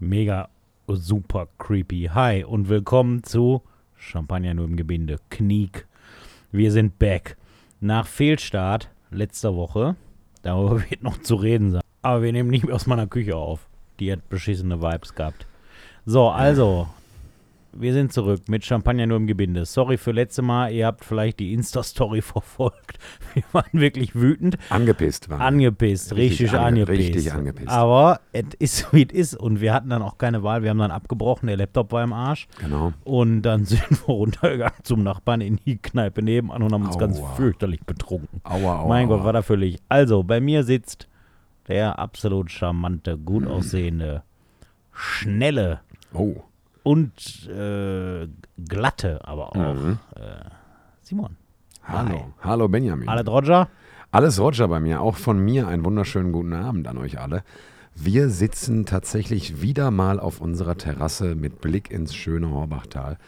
Mega super creepy. Hi und willkommen zu Champagner nur im Gebinde. Kniek. Wir sind back. Nach Fehlstart letzter Woche, darüber wird noch zu reden sein. Aber wir nehmen nicht mehr aus meiner Küche auf. Die hat beschissene Vibes gehabt. So, also, wir sind zurück mit Champagner nur im Gebinde. Sorry für letzte Mal, ihr habt vielleicht die Insta-Story verfolgt. Wir waren wirklich wütend. Angepisst waren. wir. Angepisst, richtig, ange- angepisst. richtig angepisst. Aber es ist, wie es ist. Und wir hatten dann auch keine Wahl. Wir haben dann abgebrochen, der Laptop war im Arsch. Genau. Und dann sind wir runtergegangen zum Nachbarn in die Kneipe nebenan und haben uns ganz Aua. fürchterlich betrunken. Aua, aua. mein. Gott, war da völlig. Also, bei mir sitzt der absolut charmante, gut aussehende, schnelle Oh. Und äh, glatte, aber auch Mhm. äh, Simon. Hallo. Hallo Benjamin. Alle Roger? Alles Roger bei mir. Auch von mir einen wunderschönen guten Abend an euch alle. Wir sitzen tatsächlich wieder mal auf unserer Terrasse mit Blick ins schöne Horbachtal.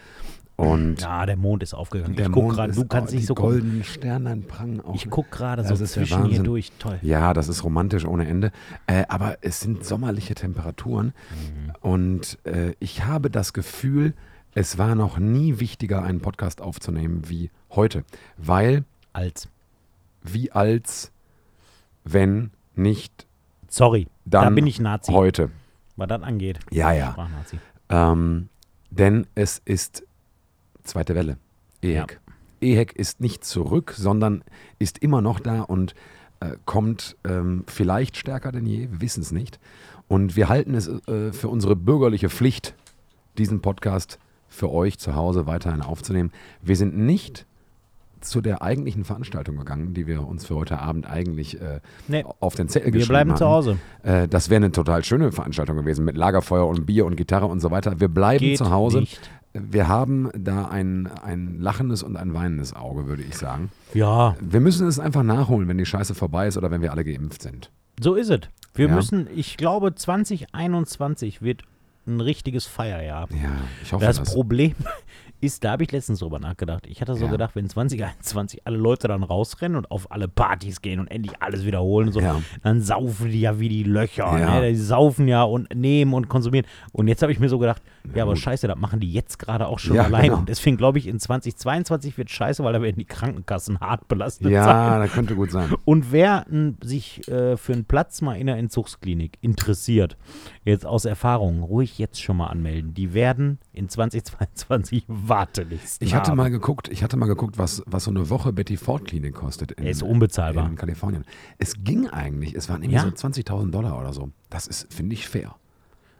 Und Ja, der Mond ist aufgegangen. der ich guck Mond gerade, du kannst nicht so gucken. goldenen Sternlein prangen auch. Ich guck gerade so zwischen hier durch. Toll. Ja, das ist romantisch ohne Ende. Äh, aber es sind sommerliche Temperaturen. Mhm. Und äh, ich habe das Gefühl, es war noch nie wichtiger, einen Podcast aufzunehmen wie heute. Weil, Als. wie als, wenn nicht Sorry, da dann bin ich Nazi, heute. was das angeht. Ja, ja. Ähm, denn es ist zweite Welle. EHEC. EHEC ist nicht zurück, sondern ist immer noch da und äh, kommt ähm, vielleicht stärker denn je. Wir wissen es nicht. Und wir halten es äh, für unsere bürgerliche Pflicht, diesen Podcast für euch zu Hause weiterhin aufzunehmen. Wir sind nicht zu der eigentlichen Veranstaltung gegangen, die wir uns für heute Abend eigentlich äh, Nee, auf den Zettel wir geschrieben bleiben hatten. zu Hause. Äh, das wäre eine total schöne Veranstaltung gewesen mit Lagerfeuer und Bier und Gitarre und so weiter. Wir bleiben Geht zu Hause. Wir haben da ein, ein lachendes und ein weinendes Auge, würde ich sagen. Ja, Wir müssen es einfach nachholen, wenn die Scheiße vorbei ist oder wenn wir alle geimpft sind. so ist es. Wir Ja. müssen, ich glaube, 2021 wird ein richtiges Feierjahr. Ja, ich hoffe Das das. Problem ist, da habe ich letztens drüber nachgedacht. Ich hatte so Ja. gedacht, wenn 2021 alle Leute dann rausrennen und auf alle Partys gehen und endlich alles wiederholen und so, Ja. dann saufen die ja wie die Löcher. Ja. Ne? Die saufen ja und nehmen und konsumieren. Und jetzt habe ich mir so gedacht, ja, aber gut. scheiße, das machen die jetzt gerade auch schon Ja, alleine. genau. Und deswegen glaube ich, in 2022 wird scheiße, weil da werden die Krankenkassen hart belastet sein. Ja, das könnte gut sein. Und wer n, sich äh, für einen Platz mal in der Entzugsklinik interessiert, jetzt aus Erfahrung, ruhig jetzt schon mal anmelden. Die werden in 2022 Wartelisten Ich hatte haben. mal geguckt, ich hatte mal geguckt, was, was so eine Woche Betty Ford Klinik kostet in, ist unbezahlbar. in Kalifornien. Es ging eigentlich, es waren irgendwie Ja? so 20.000 Dollar oder so. Das ist, finde ich, fair.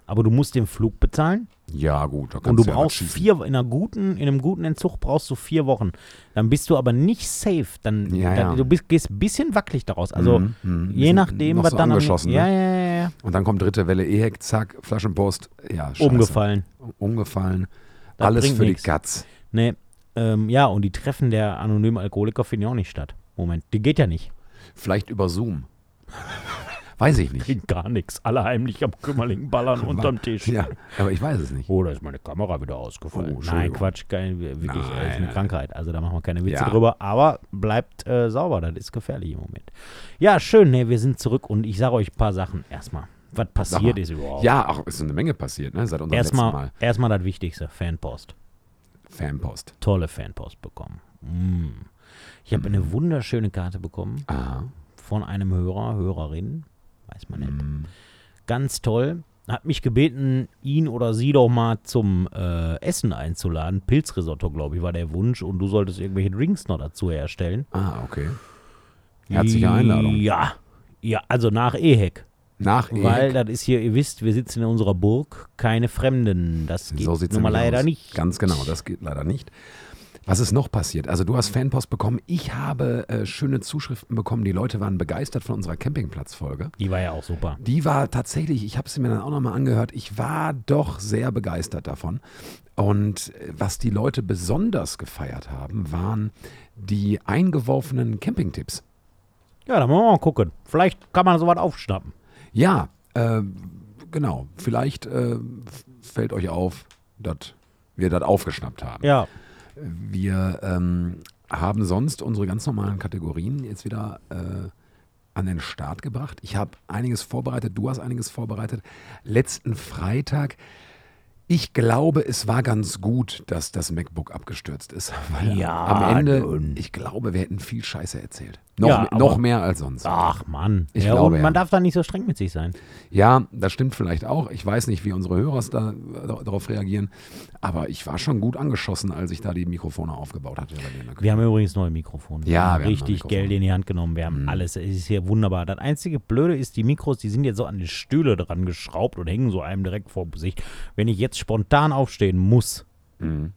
Aber du musst den Flug bezahlen Ja, gut. Da und du ja brauchst vier, in, einer guten, in einem guten Entzug brauchst du vier Wochen. Dann bist du aber nicht safe. Dann, Ja, dann ja. du bist, gehst ein bisschen wackelig daraus. Also Mhm, mhm. je nachdem, was so dann am, angeschossen, ja, ne? ja, ja, ja, Und dann kommt dritte Welle, EHEC, zack, Flaschenpost. Ja, scheiße. umgefallen. Umgefallen. Das Alles für nix. die Guts. Nee, ähm, ja, und die Treffen der anonymen Alkoholiker finden ja auch nicht statt. Moment, die geht ja nicht. Vielleicht über Zoom. Weiß ich nicht. Gar nichts. Alle heimlich am Kümmerling ballern unterm Tisch. Ja, aber ich weiß es nicht. Oh, da ist meine Kamera wieder ausgefallen. Oh, Nein. Quatsch, kein, wirklich, Nein, ist eine nein. Krankheit. Also da machen wir keine Witze Ja. drüber. Aber bleibt äh, sauber, das ist gefährlich im Moment. Ja, schön, ne, wir sind zurück und ich sage euch ein paar Sachen erstmal. Was passiert ist überhaupt. Ja, auch ist eine Menge passiert, ne? Seit unserem letzten Erstmal Mal. erstmal das Wichtigste, Fanpost. Fanpost. Tolle Fanpost bekommen. Mm. Ich habe Mhm. eine wunderschöne Karte bekommen Aha. von einem Hörer, Hörerin, weiß man nicht. Mm. Ganz toll. Hat mich gebeten, ihn oder sie doch mal zum äh, Essen einzuladen. Pilzrisotto, glaube ich, war der Wunsch. Und du solltest irgendwelche Drinks noch dazu herstellen. Ah, okay. Herzliche Einladung. Ja. Ja, also nach EHEC. Nach Weil EHEC. das ist hier, ihr wisst, wir sitzen in unserer Burg, keine Fremden. Das geht So nun mal leider aus. nicht. Ganz genau, das geht leider nicht. Was ist noch passiert? Also du hast Fanpost bekommen. Ich habe äh, schöne Zuschriften bekommen. Die Leute waren begeistert von unserer Campingplatzfolge. Die war ja auch super. Die war tatsächlich, ich habe sie mir dann auch nochmal angehört, ich war doch sehr begeistert davon. Und äh, was die Leute besonders gefeiert haben, waren die eingeworfenen Campingtipps. Ja, da wollen wir mal gucken. Vielleicht kann man sowas aufschnappen. Ja, äh, genau. Vielleicht äh, fällt euch auf, dass wir das aufgeschnappt haben. Ja, Wir ähm, haben sonst unsere ganz normalen Kategorien jetzt wieder äh, an den Start gebracht. Ich habe einiges vorbereitet, du hast einiges vorbereitet. Letzten Freitag, ich glaube, es war ganz gut, dass das MacBook abgestürzt ist. Weil Ja, am Ende, ich glaube, wir hätten viel Scheiße erzählt. Noch, Ja, mehr- aber- noch mehr als sonst. Ach Mann. Ich ja, glaube, und man ja. darf da nicht so streng mit sich sein. Ja, das stimmt vielleicht auch. Ich weiß nicht, wie unsere Hörer da, darauf reagieren. Aber ich war schon gut angeschossen, als ich da die Mikrofone aufgebaut hatte. Wir haben übrigens neue Mikrofone. Ja, wir haben richtig Mikrofone. Geld in die Hand genommen. Wir haben Mhm. alles. Es ist hier wunderbar. Das einzige Blöde ist, die Mikros, die sind jetzt so an die Stühle dran geschraubt und hängen so einem direkt vor sich. Wenn ich jetzt spontan aufstehen muss, Mhm.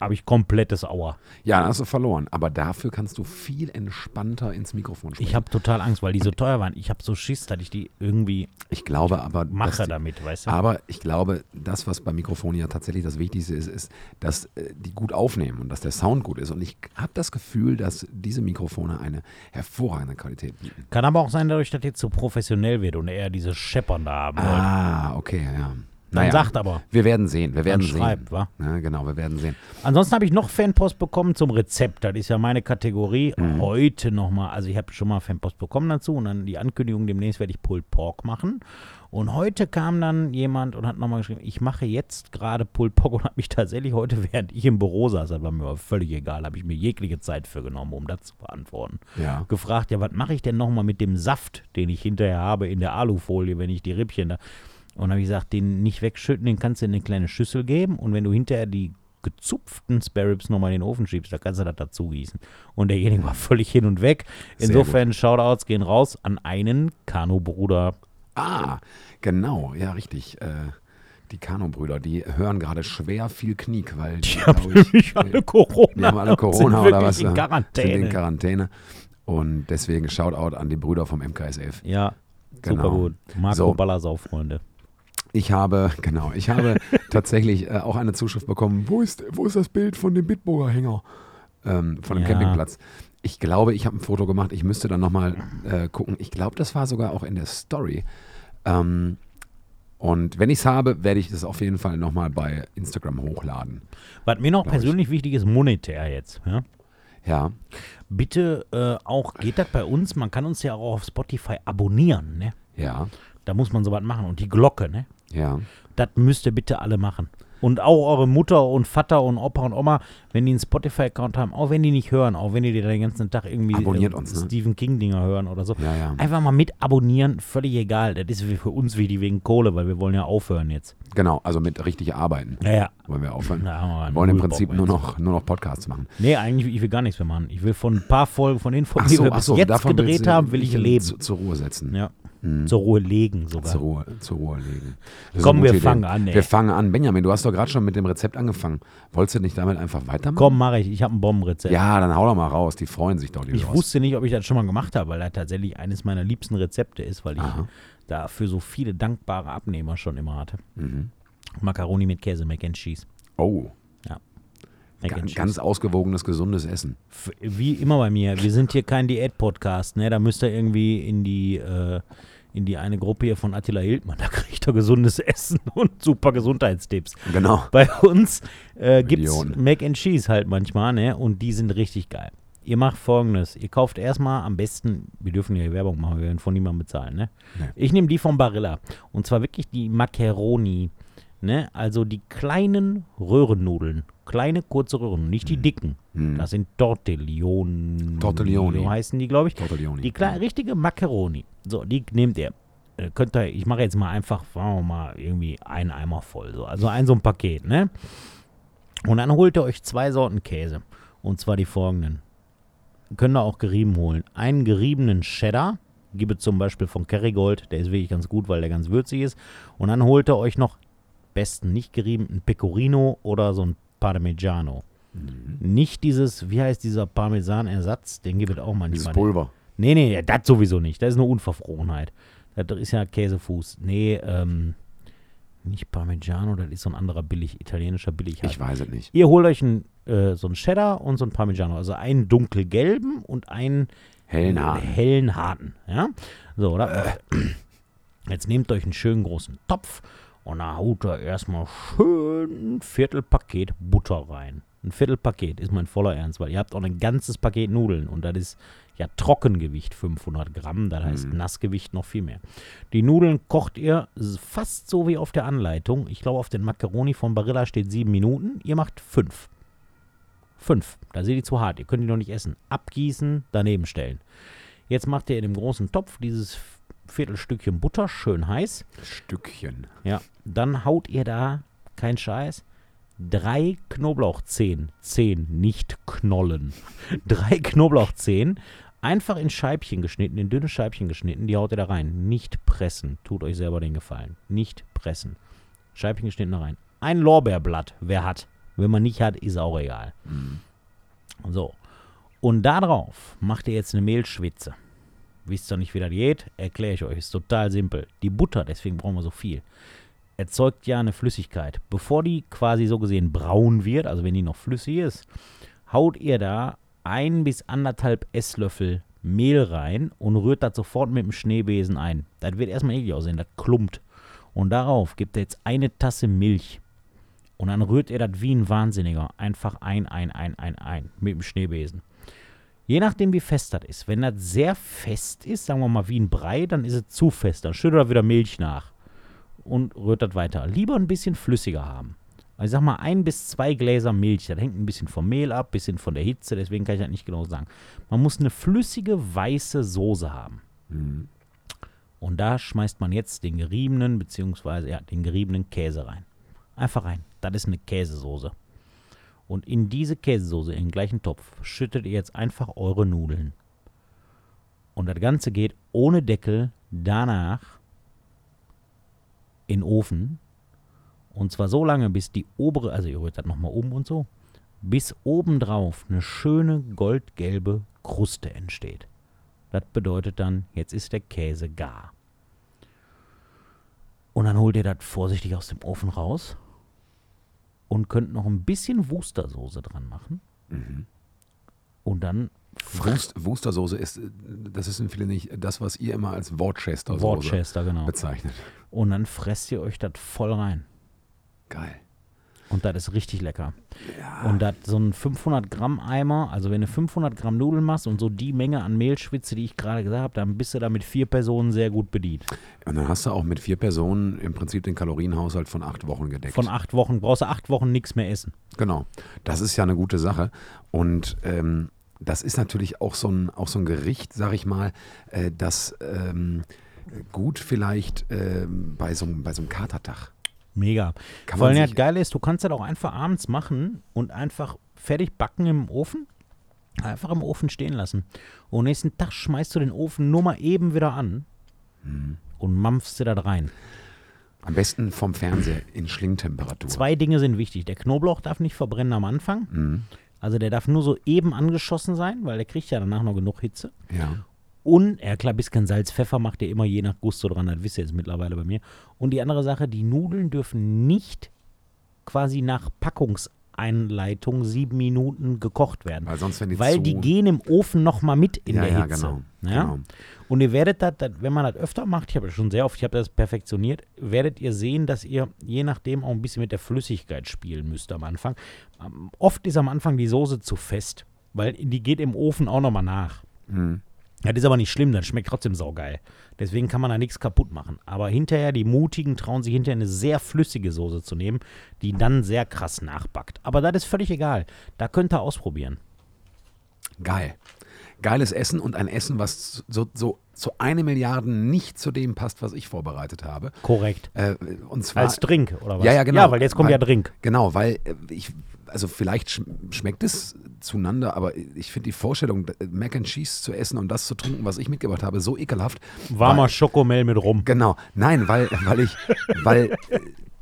Habe ich komplettes Auer. Ja, hast du verloren. Aber dafür kannst du viel entspannter ins Mikrofon sprechen. Ich habe total Angst, weil die so teuer waren. Ich habe so Schiss, dass ich die irgendwie Ich glaube aber, mache die, damit, weißt du? aber ich glaube, das, was bei Mikrofonen ja tatsächlich das Wichtigste ist, ist, dass äh, die gut aufnehmen und dass der Sound gut ist. Und ich habe das Gefühl, dass diese Mikrofone eine hervorragende Qualität bieten. Kann aber auch sein, dadurch, dass jetzt so professionell wird und er diese Scheppern da haben. Ah, okay, ja. Dann sagt aber. Wir werden sehen, wir werden sehen. schreibt, wa? Ja, genau, wir werden sehen. Ansonsten habe ich noch Fanpost bekommen zum Rezept. Das ist ja meine Kategorie. Mhm. Heute nochmal, also ich habe schon mal Fanpost bekommen dazu und dann die Ankündigung, demnächst werde ich Pulled Pork machen. Und heute kam dann jemand und hat nochmal geschrieben, ich mache jetzt gerade Pulled Pork und habe mich tatsächlich heute, während ich im Büro saß, das war mir aber völlig egal, habe ich mir jegliche Zeit für genommen, um das zu beantworten. Ja. Gefragt, ja, was mache ich denn nochmal mit dem Saft, den ich hinterher habe in der Alufolie, wenn ich die Rippchen da. Und habe ich gesagt, den nicht wegschütten, den kannst du in eine kleine Schüssel geben und wenn du hinterher die gezupften Spare Ribs nochmal in den Ofen schiebst, da kannst du das dazu gießen. Und derjenige war völlig hin und weg. Insofern, Shoutouts gehen raus an einen Kanu-Bruder. Ah, genau, ja, richtig. Äh, die Kano-Brüder, die hören gerade schwer viel Kniek, weil die, Die haben nämlich alle Corona. die haben alle Corona sind oder was? in äh, Quarantäne. Sind in Quarantäne. Und deswegen Shoutout an die Brüder vom MKSF. ja, Genau. super gut. Marco So. Ballersau, Freunde. Ich habe, genau, ich habe tatsächlich äh, auch eine Zuschrift bekommen. Wo ist, wo ist das Bild von dem Bitburger Hänger? Ähm, von dem Ja. Campingplatz. Ich glaube, ich habe ein Foto gemacht. Ich müsste dann nochmal äh, gucken. Ich glaube, das war sogar auch in der Story. Ähm, und wenn ich es habe, werde ich es auf jeden Fall nochmal bei Instagram hochladen. Was mir noch Glaub ich. persönlich wichtig ist, monetär jetzt. Ja? Ja, Bitte äh, auch, geht das bei uns? Man kann uns ja auch auf Spotify abonnieren, ne? ja, Da muss man sowas machen. Und die Glocke, ne? Ja. Das müsst ihr bitte alle machen. Und auch eure Mutter und Vater und Opa und Oma, wenn die einen Spotify-Account haben, auch wenn die nicht hören, auch wenn die den ganzen Tag irgendwie Abonniert äh, uns, ne? Stephen King-Dinger hören oder so. Ja, ja. Einfach mal mit abonnieren, völlig egal. Das ist für uns wichtig wegen Kohle, weil wir wollen ja aufhören jetzt. Genau, also mit richtig arbeiten Ja, ja. wollen wir aufhören. Haben wir wollen im Prinzip nur noch, nur noch Podcasts machen. Nee, eigentlich, ich will gar nichts mehr machen. Ich will von ein paar Folgen, von den Folgen, Ach die so, wir bis so, jetzt gedreht haben, will ich leben. Zu, zur Ruhe setzen. ja. Mhm. Zur Ruhe legen sogar. Zur Ruhe, zur Ruhe legen. Das Komm, wir gute fangen an, ey. Wir fangen an. Benjamin, du hast doch gerade schon mit dem Rezept angefangen. Wolltest du nicht damit einfach weitermachen? Komm, mache ich. Ich habe ein Bombenrezept. Ja, dann hau doch mal raus. Die freuen sich doch, die Ich Hörer. wusste nicht, ob ich das schon mal gemacht habe, weil das tatsächlich eines meiner liebsten Rezepte ist, weil ich Aha. dafür so viele dankbare Abnehmer schon immer hatte. Mhm. Macaroni mit Käse, Mac and Cheese. Oh, and ganz, ganz ausgewogenes, gesundes Essen. Wie immer bei mir. Wir sind hier kein Diät-Podcast, ne? Da müsst ihr irgendwie in die, äh, in die eine Gruppe hier von Attila Hildmann. Da kriegt ihr gesundes Essen und super Gesundheitstipps. Genau. Bei uns äh, gibt es. Mac and Cheese halt manchmal, ne? Und die sind richtig geil. Ihr macht folgendes: Ihr kauft erstmal am besten, wir dürfen ja Werbung machen, wir werden von niemandem bezahlen, ne? Nee. Ich nehme die von Barilla. Und zwar wirklich die Macaroni, ne? Also die kleinen Röhrennudeln. Kleine, kurze Röhren, nicht die dicken. Mhm. Das sind Tortelloni. Tortelloni. So heißen die, glaube ich. Tortelloni. Die kleine, richtige Macaroni. So, die nehmt ihr. Äh, Könnt ihr, ich mache jetzt mal einfach, sagen wir mal, irgendwie einen Eimer voll. So. Also ein so ein Paket, ne? Und dann holt ihr euch zwei Sorten Käse. Und zwar die folgenden. Könnt ihr auch gerieben holen. Einen geriebenen Cheddar. Gebe zum Beispiel von Kerrygold. Der ist wirklich ganz gut, weil der ganz würzig ist. Und dann holt ihr euch noch, besten nicht gerieben, ein Pecorino oder so ein Parmigiano. Mhm. Nicht dieses, wie heißt dieser Parmesanersatz? Den gibt es auch manchmal. Dieses Pulver. Nee, nee, das sowieso nicht. Das ist eine Unverfrorenheit. Das ist ja Käsefuß. Nee, ähm, nicht Parmigiano, das ist so ein anderer billig, italienischer Billig. Ich weiß es nicht. Ihr holt euch ein, äh, so ein Cheddar und so ein Parmigiano. Also einen dunkelgelben und einen Hellen äh, Haaren. hellen harten. Ja? So, oder? Jetzt nehmt euch einen schönen großen Topf und da haut da erstmal schön ein Viertelpaket Butter rein. Ein Viertelpaket ist mein voller Ernst, weil ihr habt auch ein ganzes Paket Nudeln und das ist ja Trockengewicht 500 Gramm, das heißt Mhm. Nassgewicht noch viel mehr. Die Nudeln kocht ihr fast so wie auf der Anleitung. Ich glaube, auf den Macaroni von Barilla steht sieben Minuten. Ihr macht fünf. Fünf. Da sind die zu hart. Ihr könnt die noch nicht essen. Abgießen, daneben stellen. Jetzt macht ihr in dem großen Topf dieses Viertelstückchen Butter schön heiß. Stückchen. Ja, dann haut ihr da, kein Scheiß, drei Knoblauchzehen, Zehen, nicht Knollen, drei Knoblauchzehen, einfach in Scheibchen geschnitten, in dünne Scheibchen geschnitten, die haut ihr da rein. Nicht pressen, tut euch selber den Gefallen. Nicht pressen. Scheibchen geschnitten da rein. Ein Lorbeerblatt, wer hat. Wenn man nicht hat, ist auch egal. Mhm. So. Und da drauf macht ihr jetzt eine Mehlschwitze. Wisst ihr nicht, wie das geht? Erkläre ich euch. Ist total simpel. Die Butter, deswegen brauchen wir so viel, erzeugt ja eine Flüssigkeit. Bevor die quasi so gesehen braun wird, also wenn die noch flüssig ist, haut ihr da ein bis anderthalb Esslöffel Mehl rein und rührt das sofort mit dem Schneebesen ein. Das wird erstmal eklig aussehen, das klumpt. Und darauf gibt ihr jetzt eine Tasse Milch. Und dann rührt ihr das wie ein Wahnsinniger einfach ein, ein, ein, ein, ein mit dem Schneebesen. Je nachdem, wie fest das ist. Wenn das sehr fest ist, sagen wir mal wie ein Brei, dann ist es zu fest. Dann schüttet er wieder Milch nach und rührt das weiter. Lieber ein bisschen flüssiger haben. Also ich sag mal, ein bis zwei Gläser Milch. Das hängt ein bisschen vom Mehl ab, ein bisschen von der Hitze, deswegen kann ich das nicht genau sagen. Man muss eine flüssige, weiße Soße haben. Mhm. Und da schmeißt man jetzt den geriebenen, beziehungsweise ja, den geriebenen Käse rein. Einfach rein. Das ist eine Käsesoße. Und in diese Käsesoße, in den gleichen Topf, schüttet ihr jetzt einfach eure Nudeln. Und das Ganze geht ohne Deckel danach in den Ofen. Und zwar so lange, bis die obere, also ihr rührt das nochmal um und so, bis obendrauf eine schöne goldgelbe Kruste entsteht. Das bedeutet dann, jetzt ist der Käse gar. Und dann holt ihr das vorsichtig aus dem Ofen raus und könnt noch ein bisschen Wustersoße dran machen. Mhm. Und dann Wust, Wustersoße ist, das ist in viele nicht das, was ihr immer als Worcester-Soße Worcester, genau. bezeichnet. Und dann fresst ihr euch das voll rein. Geil. Und das ist richtig lecker. Ja. Und das so ein 500 Gramm Eimer, also wenn du 500 Gramm Nudeln machst und so die Menge an Mehlschwitze, die ich gerade gesagt habe, dann bist du da mit vier Personen sehr gut bedient. Und dann hast du auch mit vier Personen im Prinzip den Kalorienhaushalt von acht Wochen gedeckt. Von acht Wochen brauchst du acht Wochen nichts mehr essen. Genau. Das ist ja eine gute Sache. Und ähm, das ist natürlich auch so ein, auch so ein Gericht, sag ich mal, äh, das ähm, gut vielleicht ähm, bei, so, einem- bei so einem Katertag. Mega. Kann Vor allem das Geile ist, du kannst das auch einfach abends machen und einfach fertig backen im Ofen. Einfach im Ofen stehen lassen. Und nächsten Tag schmeißt du den Ofen nur mal eben wieder an Mhm. und mampfst dir da rein. am besten vom Fernseher in Schlingtemperatur. Zwei Dinge sind wichtig. Der Knoblauch darf nicht verbrennen am Anfang. Mhm. Also der darf nur so eben angeschossen sein, weil der kriegt ja danach noch genug Hitze. Ja. Und, ja klar, bisschen Salz, Pfeffer macht ihr immer je nach Gusto dran, das wisst ihr jetzt mittlerweile bei mir. Und die andere Sache, die Nudeln dürfen nicht quasi nach Packungseinleitung sieben Minuten gekocht werden. Weil sonst, die Weil die gehen im Ofen nochmal mit in ja, der ja, Hitze. genau. Ja? genau. Und ihr werdet das, wenn man das öfter macht, ich habe das schon sehr oft, ich habe das perfektioniert, werdet ihr sehen, dass ihr je nachdem auch ein bisschen mit der Flüssigkeit spielen müsst am Anfang. Oft ist am Anfang die Soße zu fest, weil die geht im Ofen auch nochmal nach. Mhm. Das ist aber nicht schlimm, das schmeckt trotzdem saugeil. Deswegen kann man da nichts kaputt machen. Aber hinterher, die Mutigen trauen sich hinterher eine sehr flüssige Soße zu nehmen, die dann sehr krass nachbackt. Aber das ist völlig egal. Da könnt ihr ausprobieren. Geil. Geiles Essen und ein Essen, was so, so, so eine Milliarde nicht zu dem passt, was ich vorbereitet habe. Korrekt. Äh, und zwar Als Drink, oder was? Ja, ja, genau. Ja, weil jetzt kommt Weil- ja Drink. Genau, weil äh, ich, also vielleicht sch schmeckt es zueinander, aber ich finde die Vorstellung, Mac and Cheese zu essen und das zu trinken, was ich mitgebracht habe, so ekelhaft. Warmer weil, Schokomel mit rum. Genau, nein, weil, weil ich, weil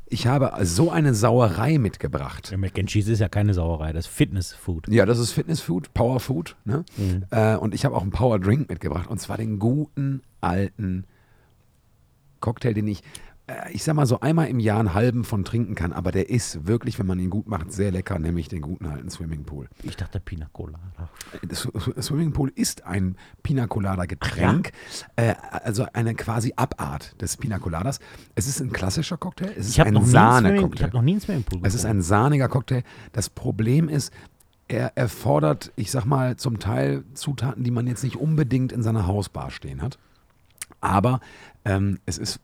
ich habe so eine Sauerei mitgebracht. Ja, Mac and Cheese ist ja keine Sauerei, das ist Fitnessfood. Ja, das ist Fitnessfood, Powerfood, ne? Mhm. Äh, und ich habe auch einen Power Drink mitgebracht und zwar den guten alten Cocktail, den ich, ich sag mal so einmal im Jahr einen halben von trinken kann, aber der ist wirklich, wenn man ihn gut macht, sehr lecker, nämlich den guten alten Swimmingpool. Ich dachte Pina Colada. Das Swimmingpool ist ein Pina Colada Getränk, äh, also eine quasi Abart des Pina Coladas. Es ist ein klassischer Cocktail, es ist Ich habe ein Swimming- ich Sahne-Cocktail. hab noch nie einen Swimmingpool Es ist getrunken. ein sahniger Cocktail. Das Problem ist, er erfordert, ich sag mal, zum Teil Zutaten, die man jetzt nicht unbedingt in seiner Hausbar stehen hat. Aber ähm, es ist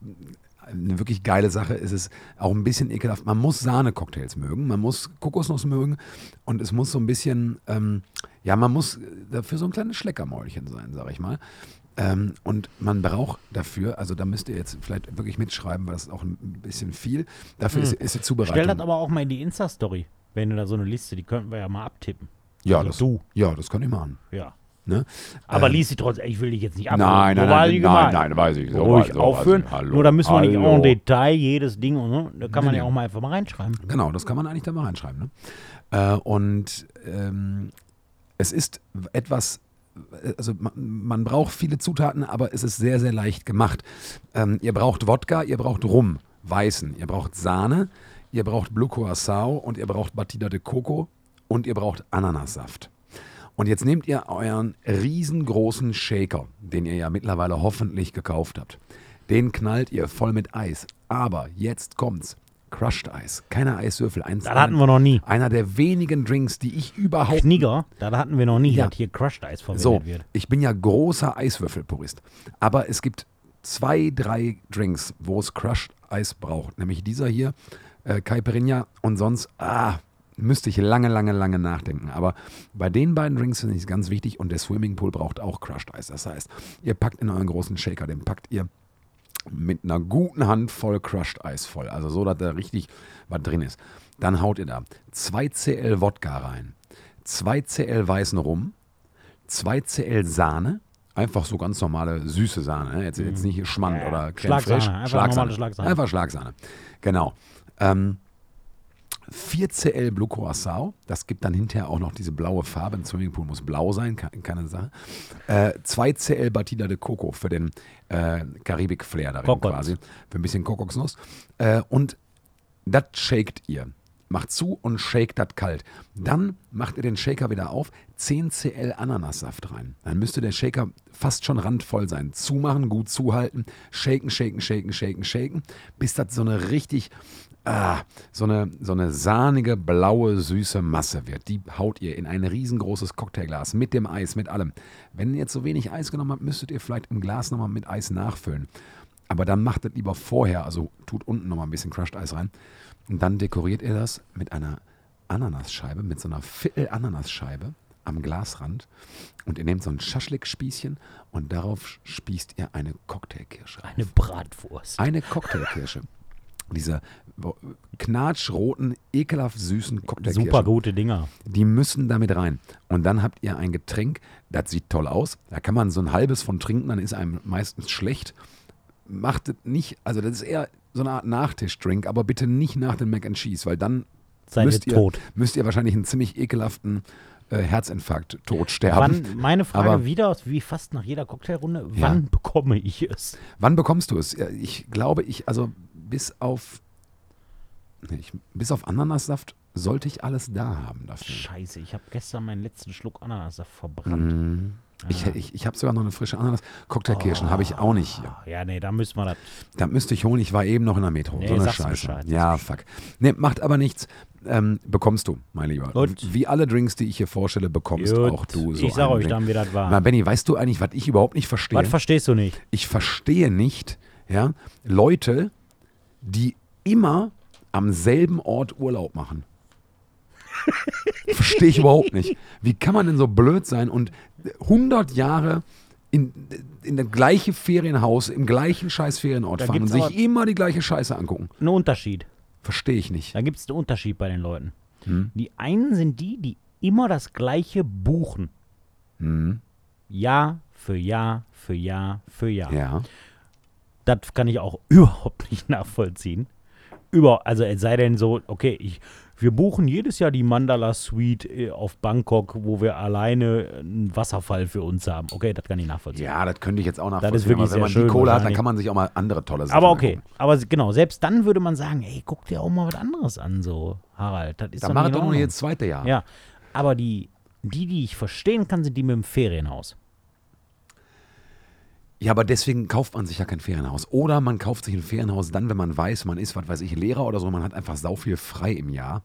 eine wirklich geile Sache. Es ist auch ein bisschen ekelhaft. Man muss Sahne-Cocktails mögen, man muss Kokosnuss mögen und es muss so ein bisschen, ähm, ja, man muss dafür so ein kleines Schleckermäulchen sein, sag ich mal. Ähm, und man braucht dafür, also da müsst ihr jetzt vielleicht wirklich mitschreiben, weil das ist auch ein bisschen viel. Dafür ist, ist die Zubereitung. Stell das aber auch mal in die Insta-Story, wenn du da so eine Liste, die könnten wir ja mal abtippen. ja, also das, du. ja, das kann ich machen. Ja. Ne? Aber Ähm, lies sie trotzdem, ich will dich jetzt nicht ab. Nein, nein, nein, nein, nein, weiß ich. So, Ruhig so, aufführen. also, hallo, Nur da müssen wir nicht en Detail jedes Ding und so. Da kann man Nee, ja nee. auch mal einfach mal reinschreiben. Genau, das kann man eigentlich da mal reinschreiben. Ne? Äh, und ähm, es ist etwas, also man, man braucht viele Zutaten, aber es ist sehr, sehr leicht gemacht. Ähm, ihr braucht Wodka, ihr braucht Rum, weißen, ihr braucht Sahne, ihr braucht Blue Curacao und ihr braucht Batida de Coco und ihr braucht Ananassaft. Und jetzt nehmt ihr euren riesengroßen Shaker, den ihr ja mittlerweile hoffentlich gekauft habt. Den knallt ihr voll mit Eis. Aber jetzt kommt's. Crushed Eis. Keine Eiswürfel. Eins, Das hatten wir noch nie. Einer der wenigen Drinks, die ich überhaupt Knigger, da hatten wir noch nie, Ja. dass hier Crushed Eis verwendet so, wird. ich bin ja großer Eiswürfelpurist. Aber es gibt zwei, drei Drinks, wo es Crushed Eis braucht. Nämlich dieser hier, äh, Caipirinha und sonst, ah, müsste ich lange, lange, lange nachdenken. Aber bei den beiden Drinks finde ich es ganz wichtig und der Swimmingpool braucht auch Crushed Eis. Das heißt, ihr packt in euren großen Shaker, den packt ihr mit einer guten Handvoll Crushed Eis voll. Also so, dass da richtig was drin ist. Dann haut ihr da 2 CL Wodka rein, 2 CL weißen Rum, 2 CL Sahne, einfach so ganz normale süße Sahne, ne? jetzt, jetzt nicht Schmand Ja, oder Creme Schlagsahne, einfach normale Schlagsahne. Einfach Schlagsahne, genau. Ähm, 4 CL Blue Curacao, das gibt dann hinterher auch noch diese blaue Farbe. Ein Swimmingpool muss blau sein, ke- keine Sache. Äh, 2 CL Batida de Coco für den äh, Karibik-Flair darin Kokos. quasi. Für ein bisschen Kokosnuss. Äh, und das shakt ihr. Macht zu und shakt das kalt. Dann macht ihr den Shaker wieder auf, 10 CL Ananassaft rein. Dann müsste der Shaker fast schon randvoll sein. Zumachen, gut zuhalten, shaken, shaken, shaken, shaken, shaken, bis das so eine richtig, ah, so eine, so eine sahnige, blaue, süße Masse wird. Die haut ihr in ein riesengroßes Cocktailglas mit dem Eis, mit allem. Wenn ihr jetzt so wenig Eis genommen habt, müsstet ihr vielleicht im Glas nochmal mit Eis nachfüllen. Aber dann macht es lieber vorher, also tut unten nochmal ein bisschen Crushed Eis rein. Und dann dekoriert ihr das mit einer Ananasscheibe, mit so einer Viertel-Ananasscheibe am Glasrand. Und ihr nehmt so ein Schaschlik-Spießchen und darauf spießt ihr eine Cocktailkirsche. Eine Bratwurst. Eine Cocktailkirsche. Diese wo- knatschroten, ekelhaft süßen Cocktailkirschen. Super gute Dinger. Die müssen damit rein. Und dann habt ihr ein Getränk, das sieht toll aus. Da kann man so ein halbes von trinken, dann ist einem meistens schlecht. Macht es nicht, also das ist eher so eine Art Nachtischdrink, aber bitte nicht nach dem Mac and Cheese, weil dann müsst ihr tot. müsst ihr wahrscheinlich einen ziemlich ekelhaften äh, Herzinfarkt tot sterben. Wann, meine Frage Aber- wieder, wie fast nach jeder Cocktailrunde, Ja. wann bekomme ich es? Wann bekommst du es? Ja, Ich glaube, ich, also bis auf, nee, ich, bis auf Ananassaft sollte ich alles da haben dafür. Scheiße, ich habe gestern meinen letzten Schluck Ananassaft verbrannt. Ich, Ah. ich, ich habe sogar noch eine frische Ananas. Cocktailkirschen habe ich auch nicht hier. Ah, Ja, nee, da müssen wir das. Da müsste ich holen, ich war eben noch in der Metro. Nee, so eine Scheiße. Bescheid, ja, fuck. Nee, macht aber nichts. Ähm, bekommst du, mein Lieber. Gut. Wie alle Drinks, die ich hier vorstelle, bekommst Gut, auch du so ich sag euch Drink. dann, wie das war. Na, Benny, weißt du eigentlich, was ich überhaupt nicht verstehe? Was verstehst du nicht? ich verstehe nicht, ja, Leute, die immer am selben Ort Urlaub machen. verstehe ich überhaupt nicht. Wie kann man denn so blöd sein und 100 Jahre in, in das gleiche Ferienhaus, im gleichen scheiß Ferienort Da fahren und gibt's sich aber- immer die gleiche Scheiße angucken? Ein Unterschied. Verstehe ich nicht. Da gibt es einen Unterschied bei den Leuten. Hm? Die einen sind die, die immer das Gleiche buchen. Hm? Jahr für Jahr für Jahr für Jahr. Ja. Das kann ich auch überhaupt nicht nachvollziehen. Über, also es sei denn so, okay, ich, wir buchen jedes Jahr die Mandala Suite äh, auf Bangkok, wo wir alleine einen Wasserfall für uns haben. Okay, das kann ich nachvollziehen. Ja, das könnte ich jetzt auch ist nachvollziehen. wirklich aber wenn man schön die Kohle hat, dann kann man sich auch mal andere tolle Sachen Aber okay, angucken. aber genau, selbst dann würde man sagen, ey, guck dir auch mal was anderes an, so, Harald. Das ist Dann doch mach nicht es in doch nur jetzt zweite Jahr. Ja, aber die, die, die ich verstehen kann, sind die mit dem Ferienhaus. Ja, aber deswegen kauft man sich ja kein Ferienhaus. Oder man kauft sich ein Ferienhaus dann, wenn man weiß, man ist, was weiß ich, Lehrer oder so, man hat einfach sau viel frei im Jahr.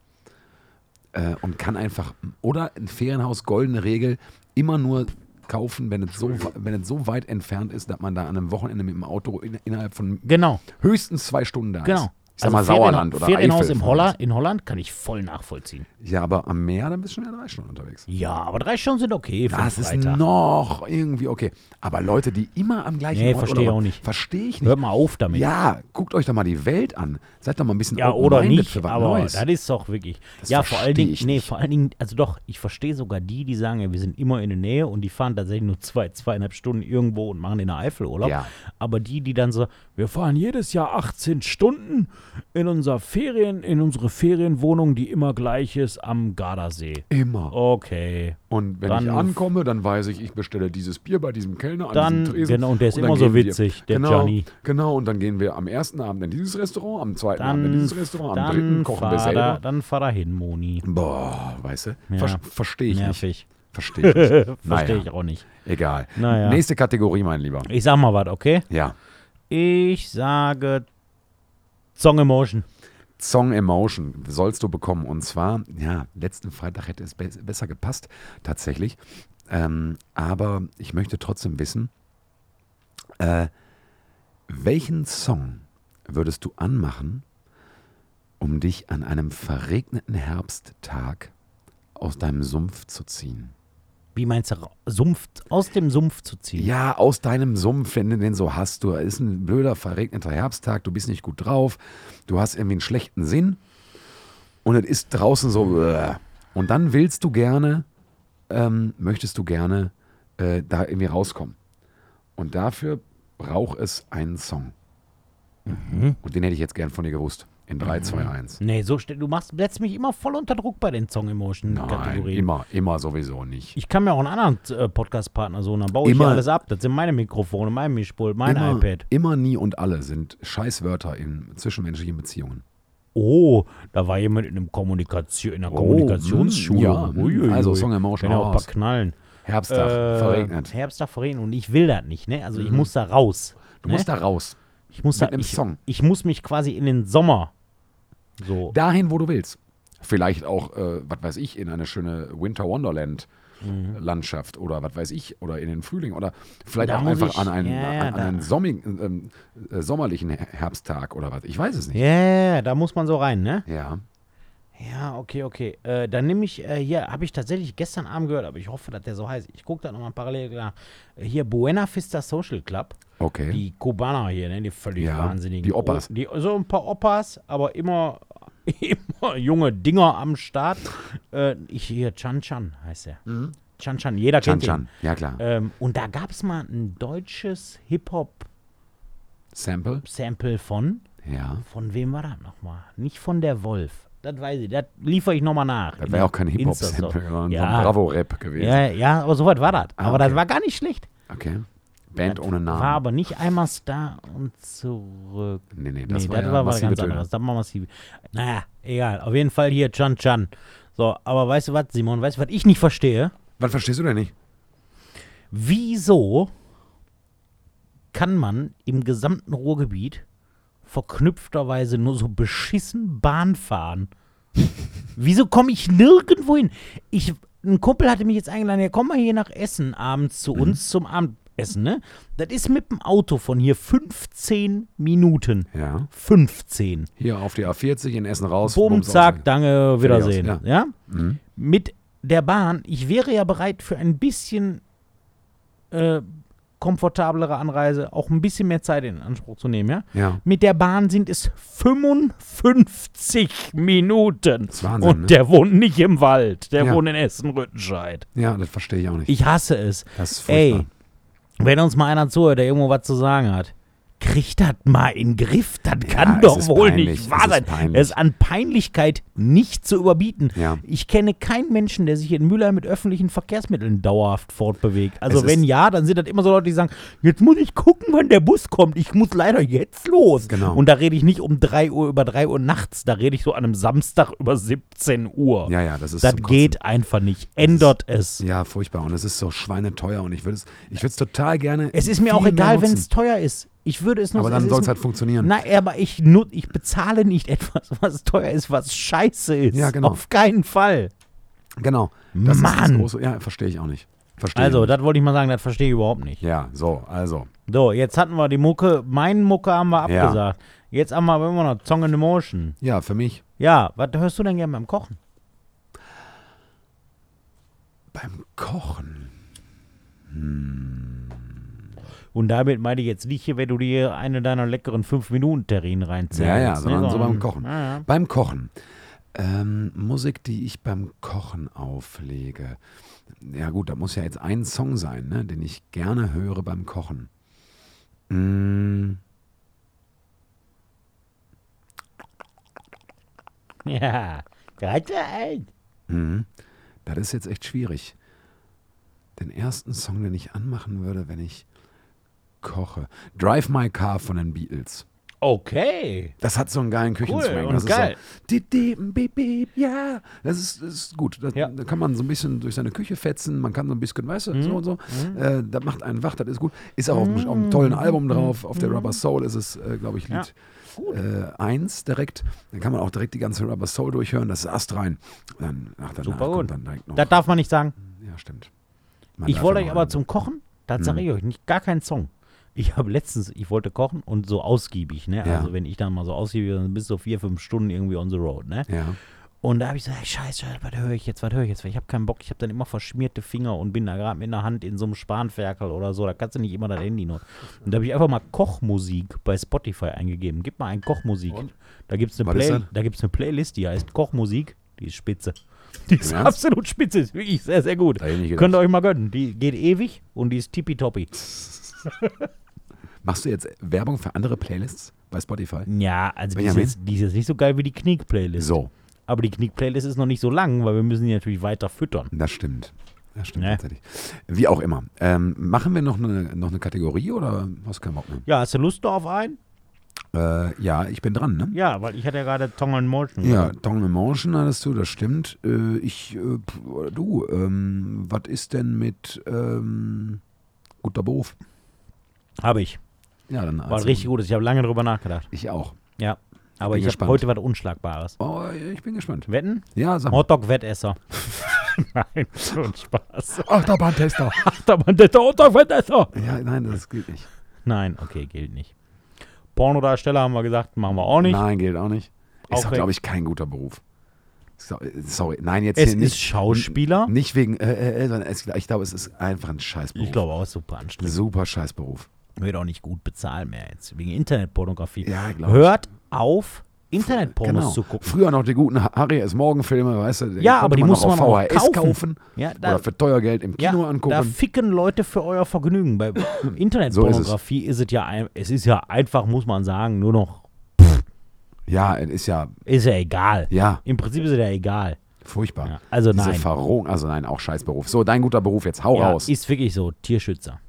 äh, und kann einfach, oder ein Ferienhaus, goldene Regel, immer nur kaufen, wenn es, so, wenn es so weit entfernt ist, dass man da an einem Wochenende mit dem Auto in, innerhalb von Genau. höchstens zwei Stunden da ist. Genau. Ich sag mal Ferienha- Sauerland oder Ferienhaus Eifel. im Holland, in Holland kann ich voll nachvollziehen. Ja, aber am Meer, dann bist du schon wieder drei Stunden unterwegs. Ja, aber drei Stunden sind okay für Das ist noch irgendwie okay. Aber Leute, die immer am gleichen Nee, Ort verstehe Urlaub auch nicht. Verstehe ich nicht. Hört mal auf damit. Ja, guckt euch doch mal die Welt an. Seid doch mal ein bisschen Ja, oder nicht, für was aber Neues. das ist doch wirklich. Das ja, vor allen Dingen, ich nee, nicht. vor allen Dingen, also doch, ich verstehe sogar die, die sagen, ja, wir sind immer in der Nähe und die fahren tatsächlich nur zwei, zweieinhalb Stunden irgendwo und machen in der Eifel Urlaub. Ja. Aber die, die dann so, wir fahren jedes Jahr 18 Stunden in unser Ferien, in unsere Ferienwohnung, die immer gleich ist, am Gardasee. Immer. Okay. Und wenn Dann- ich ankomme, dann weiß ich, ich bestelle dieses Bier bei diesem Kellner an Dann- diesem Tresen. genau, und der ist dann immer so gehen wir- witzig, der genau, Gianni. Genau, und dann gehen wir am ersten Abend in dieses Restaurant, am zweiten Abend in Dann, dieses Restaurant, am dritten dann, kochen wir selber. da, dann fahr da hin, Moni. Boah, weißt du? Ja. Ver Verstehe ich nicht. Nervig. Verstehe ich nicht. Verstehe Naja. ich auch nicht. Egal. Naja. Nächste Kategorie, mein Lieber. Ich sag mal was, okay? Ja. Ich sage Song Emotion. Song Emotion sollst du bekommen. Und zwar, ja, letzten Freitag hätte es be besser gepasst, tatsächlich. Ähm, aber ich möchte trotzdem wissen, äh, welchen Song würdest du anmachen, um dich an einem verregneten Herbsttag aus deinem Sumpf zu ziehen? Wie meinst du, Sumpf, aus dem Sumpf zu ziehen? Ja, aus deinem Sumpf, wenn du den so hast. Du ist ein blöder, verregneter Herbsttag, du bist nicht gut drauf, du hast irgendwie einen schlechten Sinn und es ist draußen so. äh, Und dann willst du gerne, ähm, möchtest du gerne äh, da irgendwie rauskommen. Und dafür braucht es einen Song. Und den hätte ich jetzt gern von dir gewusst. In 3, 2, 1. Nee, so ste- du machst, setzt mich immer voll unter Druck bei den Song Emotion Nein, Kategorien. immer, immer sowieso nicht. Ich kann mir auch einen anderen äh, Podcast-Partner so, und dann baue ich Immer- hier alles ab. Das sind meine Mikrofone, mein Mischpult, mein immer, iPad. immer, nie und alle sind Scheißwörter in zwischenmenschlichen Beziehungen. Oh, da war jemand in, einem Kommunikation, in einer Oh, Kommunikationsschule. ja. Uiuiui. Also Song Emotion Kann ja auch ein paar knallen. Herbsttag, Äh, verregnet. Herbsttag verregnet und ich will das nicht, ne? Also ich Mhm. muss da raus. Du ne? musst da raus. ich muss mit da, einem ich, Song. ich muss mich quasi in den Sommer so. Dahin, wo du willst. Vielleicht auch, äh, was weiß ich, in eine schöne Winter Wonderland Mhm. Landschaft oder was weiß ich, oder in den Frühling oder vielleicht Da auch einfach ich- an einen, ja, an, an einen sommigen, ähm, äh, sommerlichen Her- Herbsttag oder was. Ich weiß es nicht. Ja, yeah, da muss man so rein, ne? Ja. Ja, okay, okay. Äh, dann nehme ich, äh, hier habe ich tatsächlich gestern Abend gehört, aber ich hoffe, dass der so heißt. Ich gucke da nochmal parallel nach. Hier Buena Vista Social Club. Okay. Die Kubaner hier, ne? Die völlig Ja, wahnsinnigen. die Oppas. Oh, die, so ein paar Oppas, aber immer, immer junge Dinger am Start. Äh, ich hier, Chan Chan heißt er. Chan Chan, jeder Mhm. Chan kennt ihn. Chan. Ja, klar. Ähm, und da gab es mal ein deutsches Hip-Hop-Sample Sample. von. Ja. Von wem war das nochmal? Nicht von der Wolf. Das weiß ich, das liefere ich nochmal nach. Das wäre auch kein Hip-Hop-Sample, sondern so Ja. ein Bravo-Rap gewesen. Ja, ja, aber soweit war das. Ah, aber das okay. war gar nicht schlecht. Okay. Band ohne Namen. War aber nicht einmal Star und zurück. nee, nee, das nee, war das ja war was ganz anderes. Das war massiv. Naja, egal. Auf jeden Fall hier Chan Chan. So, aber weißt du was, Simon? Weißt du, was ich nicht verstehe? Was verstehst du denn nicht? Wieso kann man im gesamten Ruhrgebiet verknüpfterweise nur so beschissen Bahn fahren? Wieso komme ich nirgendwo hin? Ich, ein Kumpel hatte mich jetzt eingeladen, ja, komm mal hier nach Essen abends zu uns zum Abendessen, ne? Das ist mit dem Auto von hier 15 Minuten. Ja. 15. Hier auf die A40 in Essen raus. Bumm, zack, danke, Wiedersehen. Fertig aus, Ja? Mhm. Mit der Bahn, ich wäre ja bereit für ein bisschen äh, komfortablere Anreise, auch ein bisschen mehr Zeit in Anspruch zu nehmen, ja? Ja. Mit der Bahn sind es 55 Minuten. ist Wahnsinn, Und ne? der wohnt nicht im Wald, der Ja. wohnt in Essen-Rüttenscheid. ja, das verstehe ich auch nicht. Ich hasse es. das ist Ey, furchtbar. Wenn uns mal einer zuhört, der irgendwo was zu sagen hat, kriegt das mal in den Griff. Das Ja, kann doch ist wohl peinlich, nicht es wahr ist sein. Es ist an Peinlichkeit nicht zu überbieten. Ja. Ich kenne keinen Menschen, der sich in Mülheim mit öffentlichen Verkehrsmitteln dauerhaft fortbewegt. Also Es wenn ist- ja, dann sind das immer so Leute, die sagen, jetzt muss ich gucken, wann der Bus kommt. Ich muss leider jetzt los. Genau. Und da rede ich nicht um 3 Uhr über 3 Uhr nachts, da rede ich so an einem Samstag über 17 Uhr. Ja, ja, das ist das geht einfach nicht. Ändert es. Ja, furchtbar. Und es ist so schweineteuer und ich würde es ich würd's total gerne. Es ist mir auch egal, wenn es teuer ist. Ich würde es nur Aber dann soll es halt funktionieren. Nein, aber ich, nut, ich bezahle nicht etwas, was teuer ist, was scheiße ist. Ja, genau. Auf keinen Fall. Genau. Das Mann. große. Ja, verstehe ich auch nicht. Verstehe Also, das wollte ich mal sagen, das verstehe ich überhaupt nicht. Ja, so, also. So, jetzt hatten wir die Mucke, meinen Mucke haben wir Ja. abgesagt. Jetzt haben wir immer noch Song in Emotion. Ja, für mich Ja, was hörst du denn gerne beim Kochen? beim Kochen. Und damit meine ich jetzt nicht wenn du dir eine deiner leckeren 5-Minuten-Terrinen reinziehst. Ja, ja, ne, sondern so beim Kochen. Ja, ja. Beim Kochen. Ähm, Musik, die ich beim Kochen auflege. Ja gut, da muss ja jetzt ein Song sein, ne, den ich gerne höre beim Kochen. Mm, Ja, gerade ein. mhm. Das ist jetzt echt schwierig. Den ersten Song, den ich anmachen würde, wenn ich koche. Drive My Car von den Beatles. Okay. Das hat so einen geilen Küchenswang. und das geil. Ist so, beep, beep, ja, das ist, das ist gut. Das, Ja. Da kann man so ein bisschen durch seine Küche fetzen, man kann so ein bisschen, weißt du, Mhm. so und so. Äh, das macht einen wach, das ist gut. Ist auch auf, einem- auf einem tollen Album drauf. Auf der Rubber Soul ist es, äh, glaube ich, Mhm. Ja. Lied 1 direkt. Dann kann man auch direkt die ganze Rubber Soul durchhören. Das ist astrein. Dann, ach, danach Super kommt gut. dann direkt noch. Das darf man nicht sagen. ja, stimmt. Man Ich wollte ja euch aber einen- zum Kochen, das sage ich euch nicht, gar keinen Song. Ich habe letztens, ich wollte kochen und so ausgiebig, ne? Ja. Also wenn ich dann mal so ausgiebig, dann bis so vier, fünf Stunden irgendwie on the road, ne? Ja. Und da habe ich so, hey, scheiße, scheiße, was höre ich jetzt, was höre ich jetzt? Weil ich habe keinen Bock, ich habe dann immer verschmierte Finger und bin da gerade mit einer Hand in so einem Spanferkel oder so, da kannst du nicht immer das Handy noch. Und da habe ich einfach mal Kochmusik bei Spotify eingegeben. Gib mal ein Kochmusik. Da gibt es eine, Play das? da gibt's eine Playlist, die heißt Kochmusik, die ist spitze. Die ist absolut spitze, ist wirklich sehr, sehr gut. Könnt ihr euch mal gönnen. Die geht ewig und die ist tippitoppi. Machst du jetzt Werbung für andere Playlists bei Spotify? Ja, also die ist, jetzt, die ist jetzt nicht so geil wie die Knick-Playlist. So, Aber die Knick-Playlist ist noch nicht so lang, weil wir müssen die natürlich weiter füttern. das stimmt. Das stimmt Ne? tatsächlich. Wie auch immer. Ähm, machen wir noch eine, noch eine Kategorie oder hast du keinen Bock mehr? Ja, hast du Lust auf einen? Äh, ja, ich bin dran, ne? Ja, weil ich hatte ja gerade Tongue and Motion. Ja, Dong Emotion hattest du, das stimmt. Äh, ich, äh, oder du, ähm, was ist denn mit ähm, guter Beruf? Habe ich. Ja, dann War also, richtig gut. Ich habe lange drüber nachgedacht. Ich auch. Ja. Aber Bin ich habe heute was Unschlagbares. Oh, ich bin gespannt. Wetten? Ja, sag mal. Hotdog-Wettesser. Nein, schon Spaß. Achterbahntester. Achterbahn der Hotdog-Wettesser. ja, nein, das gilt nicht. Nein, okay, gilt nicht. Pornodarsteller haben wir gesagt, machen wir auch nicht. Nein, gilt auch nicht. Auch Ist weg. glaube ich, kein guter Beruf. So, sorry, nein, jetzt es hier ist nicht. Schauspieler. Nicht wegen, äh, äh, äh, sondern es, ich glaube, es ist einfach ein Scheißberuf. Ich glaube auch, ist super anstrengend. Super Scheißberuf. Wird auch nicht gut bezahlt mehr jetzt. Wegen Internetpornografie. Ja, Hört auf, Internetpornos Genau. zu gucken. Früher noch die guten Harry S. Morgan-Filme, weißt du? Ja, aber die musste noch man auch VHS kaufen. kaufen. Ja, da, oder für teuer Geld im Kino ja, angucken. da ficken Leute für euer Vergnügen. Bei Internetpornografie ist es ja, ein, es ist ja einfach, muss man sagen, nur noch, ja, es ist ja, ist ja egal. ja, Im Prinzip ist es ja egal. furchtbar. Ja, also Diese nein. Verrohung, also nein, auch Scheißberuf. So, dein guter Beruf jetzt, hau Ja, raus. ist wirklich so, Tierschützer.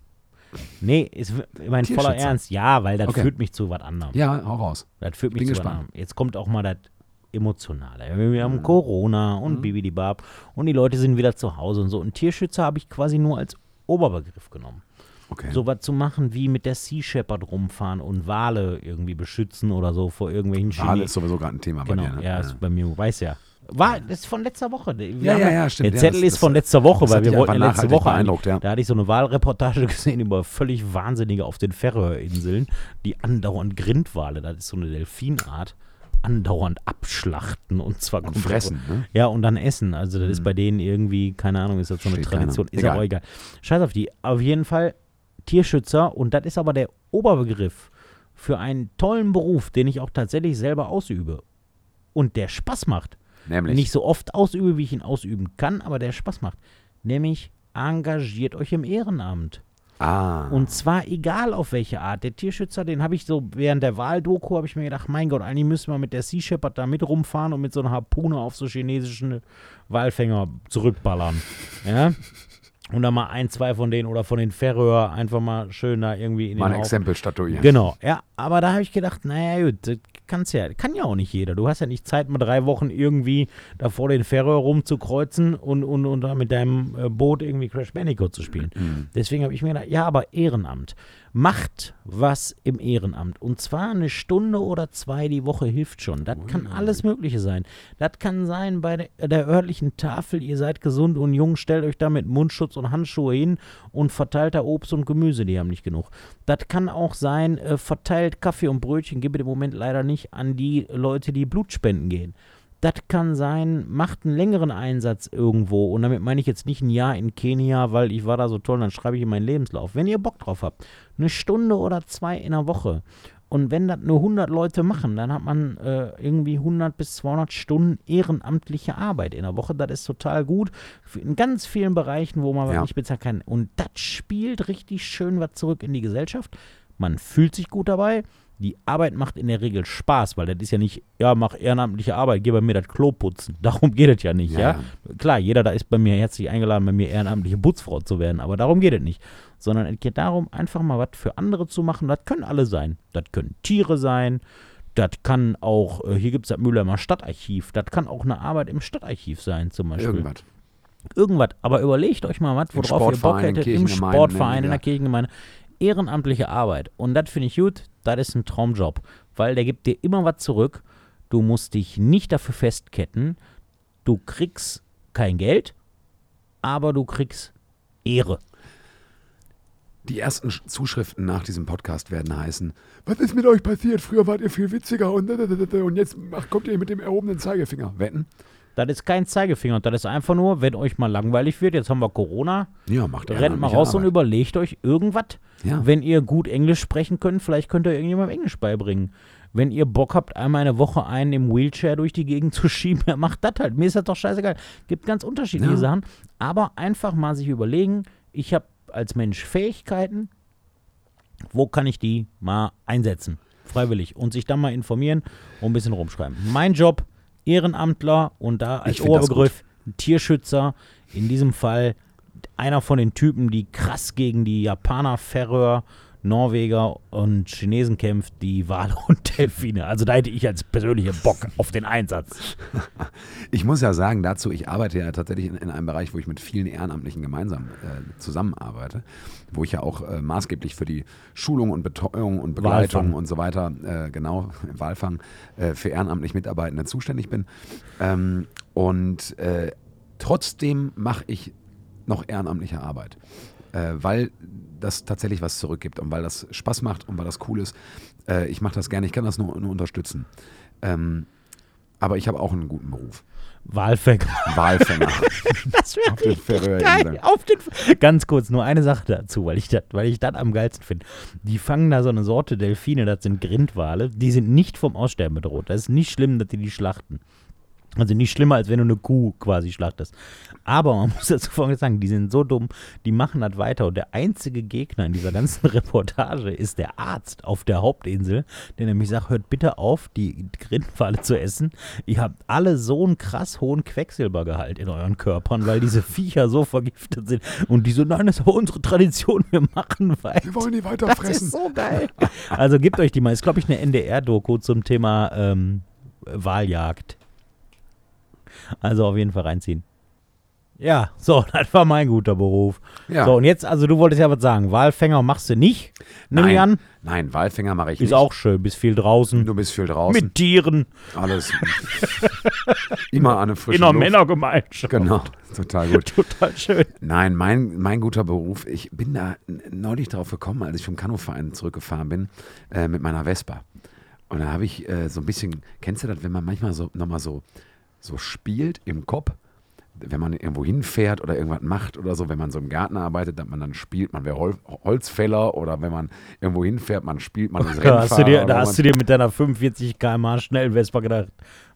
Nee, ist mein voller. Ernst, ja, weil das Okay. führt mich zu was anderem. ja, hau raus. Das führt mich Bin zu was gespannt. anderem. Jetzt kommt auch mal das Emotionale. Wir haben Mhm. Corona und Bibidibab und die Leute sind wieder zu Hause und so. Und Tierschützer habe ich quasi nur als Oberbegriff genommen. Okay. So was zu machen wie mit der Sea Shepherd rumfahren und Wale irgendwie beschützen oder so vor irgendwelchen Wale Chine- ist sowieso gerade ein Thema Genau, bei dir, ne? ja, ist bei mir, weiß ja. War, das ist von letzter Woche. Wir Ja, ja, ja, stimmt. Der Ja, Zettel das- ist von letzter Woche, weil wir wollten ja letzte Woche beeindruckt, ja. Da hatte ich so eine Wahlreportage gesehen über völlig Wahnsinnige auf den Färöerinseln, die andauernd Grindwale, das ist so eine Delfinart, andauernd abschlachten und zwar Und fressen, ne? Ja, und dann essen. Also das ist bei denen irgendwie, keine Ahnung, ist das so eine Steht keiner. Tradition. Ist Egal. auch egal. Scheiß auf die. Auf jeden Fall Tierschützer und das ist aber der Oberbegriff für einen tollen Beruf, den ich auch tatsächlich selber ausübe. Und der Spaß macht. Nämlich. Nicht so oft ausübe, wie ich ihn ausüben kann, aber der Spaß macht. Nämlich engagiert euch im Ehrenamt. ah. Und zwar egal auf welche Art. Der Tierschützer, den habe ich so während der Wahldoku, habe ich mir gedacht, mein Gott, eigentlich müssen wir mit der Sea Shepherd da mit rumfahren und mit so einer Harpune auf so chinesischen Walfänger zurückballern. Ja? Und dann mal ein, zwei von denen oder von den Färöer einfach mal schön da irgendwie in Mal den ein Haufen- Exempel statuieren. Genau, ja. Aber da habe ich gedacht, naja, gut, das kannst ja, kann ja auch nicht jeder. Du hast ja nicht Zeit, mal drei Wochen irgendwie da vor den Färöer rumzukreuzen und, und, und da mit deinem äh, Boot irgendwie Crash Bandicoot zu spielen. Mhm. Deswegen habe ich mir gedacht, ja, aber Ehrenamt. Macht was im Ehrenamt. Und zwar eine Stunde oder zwei die Woche hilft schon. Das kann alles Mögliche sein. Das kann sein bei der, der örtlichen Tafel, ihr seid gesund und jung, stellt euch da mit Mundschutz und Handschuhe hin und verteilt da Obst und Gemüse, die haben nicht genug. Das kann auch sein, äh, verteilt Kaffee und Brötchen, gibt es im Moment leider nicht an die Leute, die Blutspenden gehen. Das kann sein, macht einen längeren Einsatz irgendwo. Und damit meine ich jetzt nicht ein Jahr in Kenia, weil ich war da so toll, dann schreibe ich in meinen Lebenslauf. Wenn ihr Bock drauf habt, eine Stunde oder zwei in der Woche. Und wenn das nur 100 Leute machen, dann hat man äh, irgendwie 100 bis 200 Stunden ehrenamtliche Arbeit in der Woche. Das ist total gut. In ganz vielen Bereichen, wo man was Ja. nicht bezahlen kann. Und das spielt richtig schön was zurück in die Gesellschaft. Man fühlt sich gut dabei. Die Arbeit macht in der Regel Spaß, weil das ist ja nicht, ja, mach ehrenamtliche Arbeit, geh bei mir das Klo putzen. Darum geht es ja nicht, Ja, ja. Klar, jeder da ist bei mir herzlich eingeladen, bei mir ehrenamtliche Putzfrau zu werden, aber darum geht es nicht. Sondern es geht darum, einfach mal was für andere zu machen. Das können alle sein. Das können Tiere sein. Das kann auch, äh, hier gibt es das Mülheimer Stadtarchiv. Das kann auch eine Arbeit im Stadtarchiv sein, zum Beispiel Irgendwas. irgendwas. Aber überlegt euch mal was, worauf ihr Bock hättet, im Sportverein, in der Kirchengemeinde. Ehrenamtliche Arbeit. Und das finde ich gut, das ist ein Traumjob. Weil der gibt dir immer was zurück. Du musst dich nicht dafür festketten. Du kriegst kein Geld, aber du kriegst Ehre. Die ersten Sch- Zuschriften nach diesem Podcast werden heißen: Was ist mit euch passiert? Früher wart ihr viel witziger und, und jetzt kommt ihr mit dem erhobenen Zeigefinger. Wetten? Das ist kein Zeigefinger. Das ist einfach nur, wenn euch mal langweilig wird, jetzt haben wir Corona, Ja, macht rennt mal raus und Arbeit. überlegt euch irgendwas. Ja. Wenn ihr gut Englisch sprechen könnt, vielleicht könnt ihr irgendjemandem Englisch beibringen. Wenn ihr Bock habt, einmal eine Woche einen im Wheelchair durch die Gegend zu schieben, ja, macht das halt. Mir ist das doch scheißegal. Gibt ganz unterschiedliche Ja. Sachen. Aber einfach mal sich überlegen, ich habe als Mensch Fähigkeiten, wo kann ich die mal einsetzen? Freiwillig. Und sich dann mal informieren und ein bisschen rumschreiben. Mein Job, Ehrenamtler und da als Oberbegriff Tierschützer. In diesem Fall einer von den Typen, die krass gegen die Japaner, Färöer, Norweger und Chinesen kämpft, die Wale und Delfine. Also da hätte ich als persönlicher Bock auf den Einsatz. Ich muss ja sagen dazu, ich arbeite ja tatsächlich in, in einem Bereich, wo ich mit vielen Ehrenamtlichen gemeinsam äh, zusammenarbeite, wo ich ja auch äh, maßgeblich für die Schulung und Betreuung und Begleitung Walfang. und so weiter, äh, genau, im Walfang, äh, für ehrenamtlich Mitarbeitende zuständig bin. Ähm, und äh, trotzdem mache ich noch ehrenamtliche Arbeit, äh, weil das tatsächlich was zurückgibt und weil das Spaß macht und weil das cool ist. Äh, ich mache das gerne, ich kann das nur, nur unterstützen. Ähm, aber ich habe auch einen guten Beruf. Walfänger. Walfänger. Das wäre Auf den. Färöerinseln. Auf den Ganz kurz, nur eine Sache dazu, weil ich das weil ich das am geilsten finde. Die fangen da so eine Sorte Delfine, das sind Grindwale, die sind nicht vom Aussterben bedroht. Das ist nicht schlimm, dass die die schlachten. Also nicht schlimmer, als wenn du eine Kuh quasi schlachtest. Aber man muss dazu folgendes sagen, die sind so dumm, die machen das weiter. Und der einzige Gegner in dieser ganzen Reportage ist der Arzt auf der Hauptinsel, der nämlich sagt, hört bitte auf, die Grindwale zu essen. Ihr habt alle so einen krass hohen Quecksilbergehalt in euren Körpern, weil diese Viecher so vergiftet sind. Und die so, nein, das ist aber unsere Tradition, wir machen weiter. Wir wollen die weiter Das fressen. ist so geil. Also gebt euch die mal. Ist, glaube ich, eine NDR-Doku zum Thema ähm, Wahljagd. Also auf jeden Fall reinziehen. Ja, so, das war mein guter Beruf. Ja. So, und jetzt, also du wolltest ja was sagen. Walfänger machst du nicht, ich Nein, an. nein, Walfänger mache ich Ist nicht. auch schön, bist viel draußen. Du bist viel draußen. Mit Tieren Alles. Immer an eine frische in einer Luft. Männergemeinschaft. Genau, total gut. Total schön. Nein, mein, mein guter Beruf, ich bin da neulich drauf gekommen, als ich vom Kanuverein zurückgefahren bin, äh, mit meiner Vespa. Und da habe ich äh, so ein bisschen, kennst du das, wenn man manchmal so nochmal so, so spielt im Kopf, wenn man irgendwo hinfährt oder irgendwas macht oder so, wenn man so im Garten arbeitet, dass man dann spielt, man wäre Hol Holzfäller oder wenn man irgendwo hinfährt, man spielt, man ist Da hast, du dir, da hast du dir mit deiner 45 km/h schnellen Vespa gedacht,